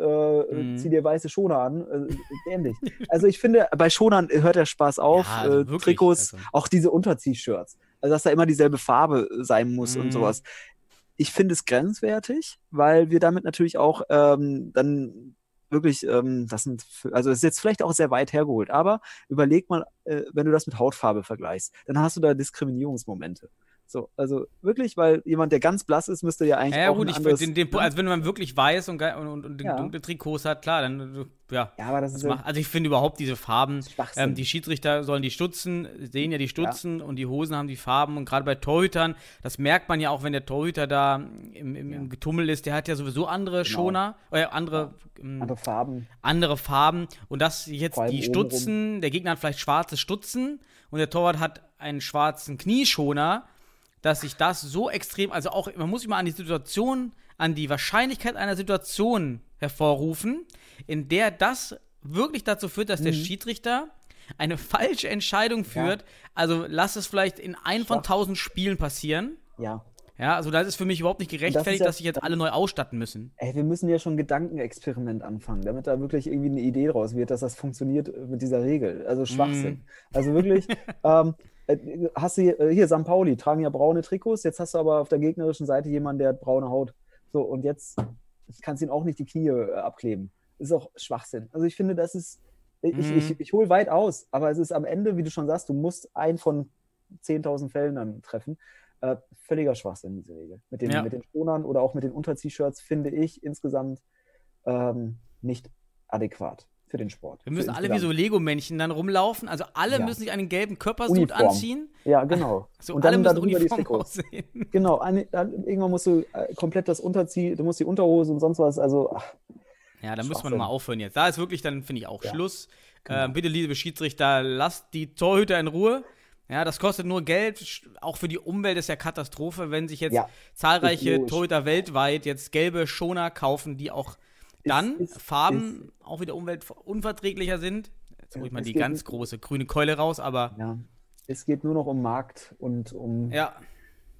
Mhm. zieh dir weiße Schoner an. Äh, dämlich. also ich finde, bei Schonern hört der Spaß auf. Ja, also äh, wirklich, Trikots, also. auch diese Unterziehshirts. Also dass da immer dieselbe Farbe sein muss Mhm. und sowas. Ich finde es grenzwertig, weil wir damit natürlich auch ähm, dann wirklich, ähm, das sind, also es ist jetzt vielleicht auch sehr weit hergeholt, aber überleg mal, äh, wenn du das mit Hautfarbe vergleichst, dann hast du da Diskriminierungsmomente. So, also wirklich, weil jemand, der ganz blass ist, müsste ja eigentlich Ja, ja, auch gut, ein ich anderes, den, den, also wenn man wirklich weiß und, und, und, Ja. dunkle Trikots hat, klar, dann ja. Ja, aber das Das ist ja macht, also ich finde überhaupt diese Farben, ähm, die Schiedsrichter sollen die Stutzen, sehen ja die Stutzen und die Hosen haben die Farben und gerade bei Torhütern, das merkt man ja auch, wenn der Torhüter da im, im, im Getummel ist, der hat ja sowieso andere Schoner, äh, andere, ähm, andere Farben. andere Farben und das jetzt die. Stutzen, der Gegner hat vielleicht schwarze Stutzen und der Torwart hat einen schwarzen Knieschoner, dass sich das so extrem, also auch, man muss sich mal an die Situation, an die Wahrscheinlichkeit einer Situation hervorrufen, in der das wirklich dazu führt, dass der Mhm. Schiedsrichter eine falsche Entscheidung führt. Also lass es vielleicht in ein von tausend Spielen passieren. Ja. Ja, also das ist für mich überhaupt nicht gerechtfertigt, ja- dass sich jetzt alle neu ausstatten müssen. Ey, wir müssen ja schon ein Gedankenexperiment anfangen, damit da wirklich irgendwie eine Idee draus wird, dass das funktioniert mit dieser Regel. Also Schwachsinn. Also wirklich, ähm, äh, hast du hier, äh, hier, St. Pauli tragen ja braune Trikots, jetzt hast du aber auf der gegnerischen Seite jemanden, der hat braune Haut. So, und jetzt kannst du ihn auch nicht die Knie äh, abkleben. ist auch Schwachsinn. Also ich finde, das ist, ich, Mhm. ich, ich hole weit aus, aber es ist am Ende, wie du schon sagst, du musst einen von 10.000 Fällen dann treffen. Äh, völliger Schwachsinn, diese Regel. Mit den, Ja. mit den Schonern oder auch mit den Unterziehshirts finde ich insgesamt ähm, nicht adäquat für den Sport. Wir müssen alle wie so. Lego-Männchen dann rumlaufen. Also alle Ja. müssen sich einen gelben Körpersuit anziehen. Ja, genau. So Und alle dann müssen darüber die uniform Trikots. aussehen. Genau, eine, dann, irgendwann musst du äh, komplett das Unterziehen, du musst die Unterhose und sonst was, also ach, Ja, da müssen wir nochmal aufhören jetzt. Da ist wirklich, dann finde ich auch Ja, Schluss. genau. Ähm, bitte, liebe Schiedsrichter, lasst die Torhüter in Ruhe. Ja, das kostet nur Geld. Auch für die Umwelt ist ja Katastrophe, wenn sich jetzt Ja, zahlreiche. Torhüter weltweit jetzt gelbe Schoner kaufen, die auch dann ist- Farben auch wieder umweltunverträglicher sind. Jetzt hole ich mal die ganz nicht- große grüne Keule raus, aber ja. Es geht nur noch um Markt und um, ja.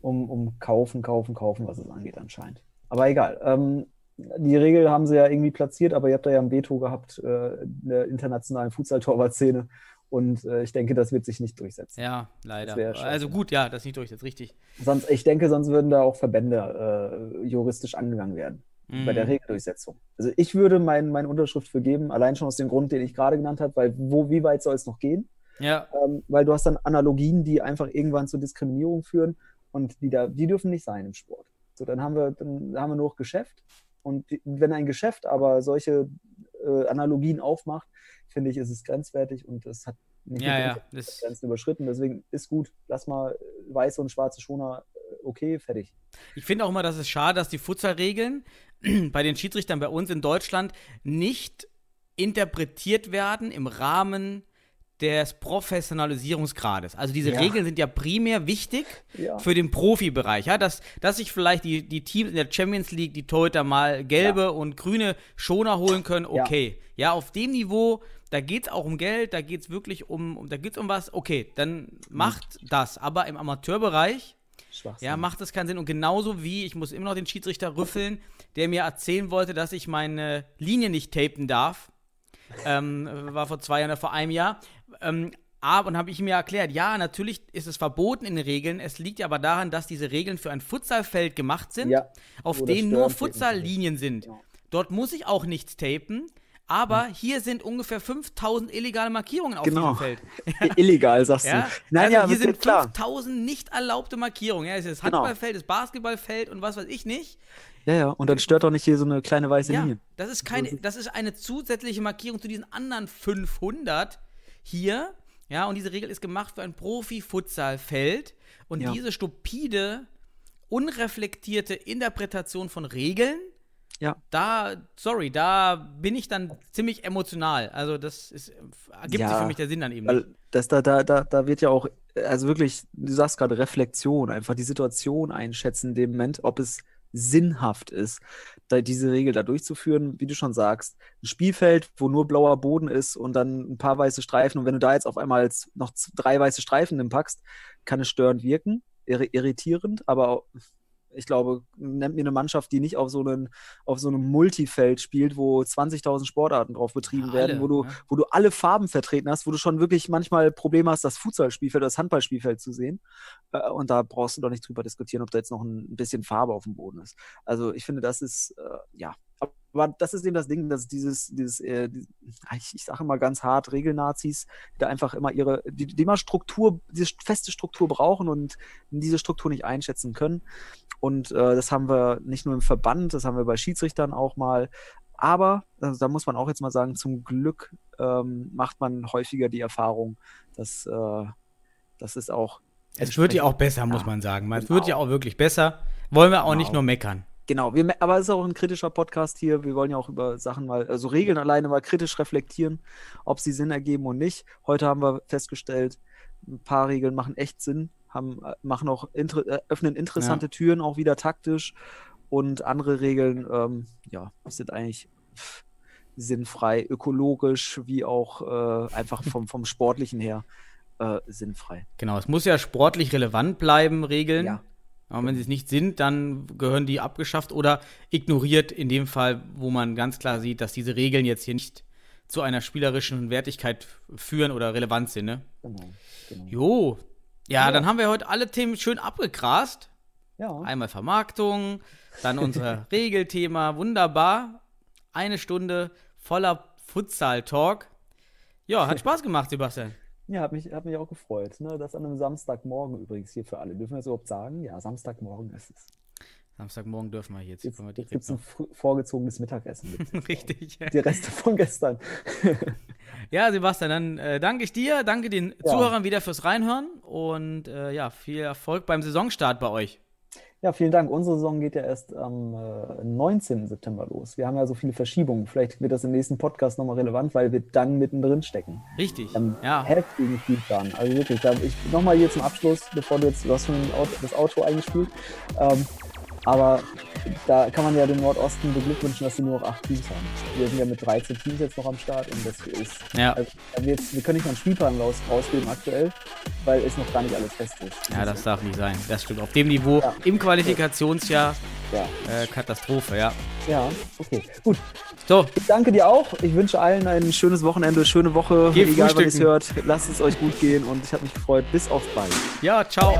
um, um Kaufen, Kaufen, Kaufen, was es angeht anscheinend. Aber egal. Ähm, die Regel haben sie ja irgendwie platziert, aber ihr habt da ja ein Veto gehabt äh, in der internationalen Futsal-Torwart-Szene. Und äh, ich denke, das wird sich nicht durchsetzen. Ja, leider. Also gut, ja, das ist nicht durch, das ist richtig. Sonst, ich denke, sonst würden da auch Verbände äh, juristisch angegangen werden bei der Mhm. Regeldurchsetzung. Also ich würde mein, meine Unterschrift für geben, allein schon aus dem Grund, den ich gerade genannt habe, weil wo, wie weit soll es noch gehen? Ja, Ähm, weil du hast dann Analogien, die einfach irgendwann zur Diskriminierung führen und die da, die dürfen nicht sein im Sport. So, dann haben wir, dann haben wir nur noch Geschäft. Und die, wenn ein Geschäft aber solche äh, Analogien aufmacht, finde ich, ist es grenzwertig und es hat nicht ja, ja. Das, Grenzen überschritten. Deswegen ist gut, lass mal weiße und schwarze Schoner, äh, okay, fertig. Ich finde auch immer, dass es schade, dass die Futsal-Regeln bei den Schiedsrichtern bei uns in Deutschland nicht interpretiert werden im Rahmen des Professionalisierungsgrades. Also diese Ja. Regeln sind ja primär wichtig Ja. für den Profibereich. Ja, dass, dass sich vielleicht die, die Teams in der Champions League, die Torhüter mal gelbe und grüne Schoner holen können, Ja. okay. Ja, auf dem Niveau, da geht es auch um Geld, da geht es wirklich um, da geht es um was, okay, dann macht das. Aber im Amateurbereich, ja, macht das keinen Sinn. Und genauso wie, ich muss immer noch den Schiedsrichter rüffeln, der mir erzählen wollte, dass ich meine Linie nicht tapen darf. ähm, war vor zwei Jahren oder vor einem Jahr. Ähm, aber, und habe ich ihm ja erklärt, ja, natürlich ist es verboten in den Regeln. Es liegt ja aber daran, dass diese Regeln für ein Futsalfeld gemacht sind, Ja, auf denen nur Futsallinien sind. Ja. Dort muss ich auch nichts tapen. Aber hier sind ungefähr 5000 illegale Markierungen auf Genau. diesem Feld. Illegal, sagst Ja? du. Nein, also ja, hier sind klar. 5000 nicht erlaubte Markierungen. Ja, es ist das Genau. Handballfeld, das Basketballfeld und was weiß ich nicht. Ja, ja. Und dann stört doch nicht hier so eine kleine weiße Ja, Linie. das ist, keine, das ist eine zusätzliche Markierung zu diesen anderen 500 hier. Ja, und diese Regel ist gemacht für ein Profi-Futsal-Feld. Und Ja. diese stupide, unreflektierte Interpretation von Regeln, Ja. da, sorry, da bin ich dann ziemlich emotional. Also das ist, ergibt Ja, sich für mich der Sinn dann eben. Weil das da, da, da, da wird ja auch, also wirklich, du sagst gerade Reflexion, einfach die Situation einschätzen in dem Moment, ob es sinnhaft ist, da diese Regel da durchzuführen, wie du schon sagst. Ein Spielfeld, wo nur blauer Boden ist und dann ein paar weiße Streifen. Und wenn du da jetzt auf einmal noch drei weiße Streifen hinpackst, kann es störend wirken, irri- irritierend, aber auch, ich glaube, nennt mir eine Mannschaft, die nicht auf so, einen, auf so einem Multifeld spielt, wo 20.000 Sportarten drauf betrieben Ja, werden, alle, wo du, ne? wo du alle Farben vertreten hast, wo du schon wirklich manchmal Probleme hast, das Futsalspielfeld oder das Handballspielfeld zu sehen. Äh, Und da brauchst du doch nicht drüber diskutieren, ob da jetzt noch ein bisschen Farbe auf dem Boden ist. Also ich finde, das ist, äh, ja. Aber das ist eben das Ding, dass dieses, dieses, äh, die- ich, ich sage immer ganz hart, Regelnazis, die da einfach immer ihre, die, die immer Struktur, diese feste Struktur brauchen und diese Struktur nicht einschätzen können. Und äh, das haben wir nicht nur im Verband, das haben wir bei Schiedsrichtern auch mal. Aber, also da muss man auch jetzt mal sagen, zum Glück ähm, macht man häufiger die Erfahrung, dass äh, das ist auch. Es wird ja auch besser, Ja, muss man sagen. Es genau. wird ja auch wirklich besser. Wollen wir auch nicht Genau. nur meckern. Genau, wir, aber es ist auch ein kritischer Podcast hier. Wir wollen ja auch über Sachen mal, also Regeln alleine mal kritisch reflektieren, ob sie Sinn ergeben und nicht. Heute haben wir festgestellt, ein paar Regeln machen echt Sinn, haben, äh, machen auch inter, äh, öffnen interessante Türen auch wieder taktisch und andere Regeln, ähm, ja, sind eigentlich sinnfrei, ökologisch wie auch äh, einfach vom, vom Sportlichen her äh, sinnfrei. Genau, es muss ja sportlich relevant bleiben, Regeln. Ja. Aber wenn sie es nicht sind, dann gehören die abgeschafft oder ignoriert in dem Fall, wo man ganz klar sieht, dass diese Regeln jetzt hier nicht zu einer spielerischen Wertigkeit führen oder relevant sind. Ne? Genau. genau. Jo. Ja, dann haben wir heute alle Themen schön abgegrast. Ja. Einmal Vermarktung, dann unser Regelthema, wunderbar. Eine Stunde voller Futsal-Talk. Ja, hat Spaß gemacht, Sebastian. Ja, hat mich, hat mich auch gefreut. Ne? Das an einem Samstagmorgen übrigens hier für alle. Dürfen wir das überhaupt sagen? Ja, Samstagmorgen ist es. Samstagmorgen dürfen wir jetzt. Jetzt, wir jetzt gibt es ein vorgezogenes Mittagessen. Richtig. Die Reste von gestern. Ja, Sebastian, dann äh, danke ich dir, danke den Ja. Zuhörern wieder fürs Reinhören und äh, ja, viel Erfolg beim Saisonstart bei euch. Ja, vielen Dank. Unsere Saison geht ja erst am äh, 19. September los. Wir haben ja so viele Verschiebungen. Vielleicht wird das im nächsten Podcast nochmal relevant, weil wir dann mittendrin stecken. Richtig. Haben Ja. heftigen Spielplan. Also wirklich, da, ich nochmal hier zum Abschluss, bevor du jetzt, du hast schon das Auto eingespielt. Ähm, aber da kann man ja den Nordosten beglückwünschen, dass sie nur noch acht Teams haben. Wir sind ja mit 13 Teams jetzt noch am Start und das ist. Ja. Also, wir, jetzt, wir können nicht mal einen Spielplan raus, rausgeben aktuell, weil es noch gar nicht alles fest ist. Ja, das darf nicht sein. Das stimmt. Auf dem Niveau Ja. im Qualifikationsjahr Ja, äh, Katastrophe, ja. ja, okay. Gut. So, Ich danke dir auch. Ich wünsche allen ein schönes Wochenende, schöne Woche. Geht Egal wann ihr es hört. Lasst es euch gut gehen und ich habe mich gefreut. Bis auf bald. ja, ciao.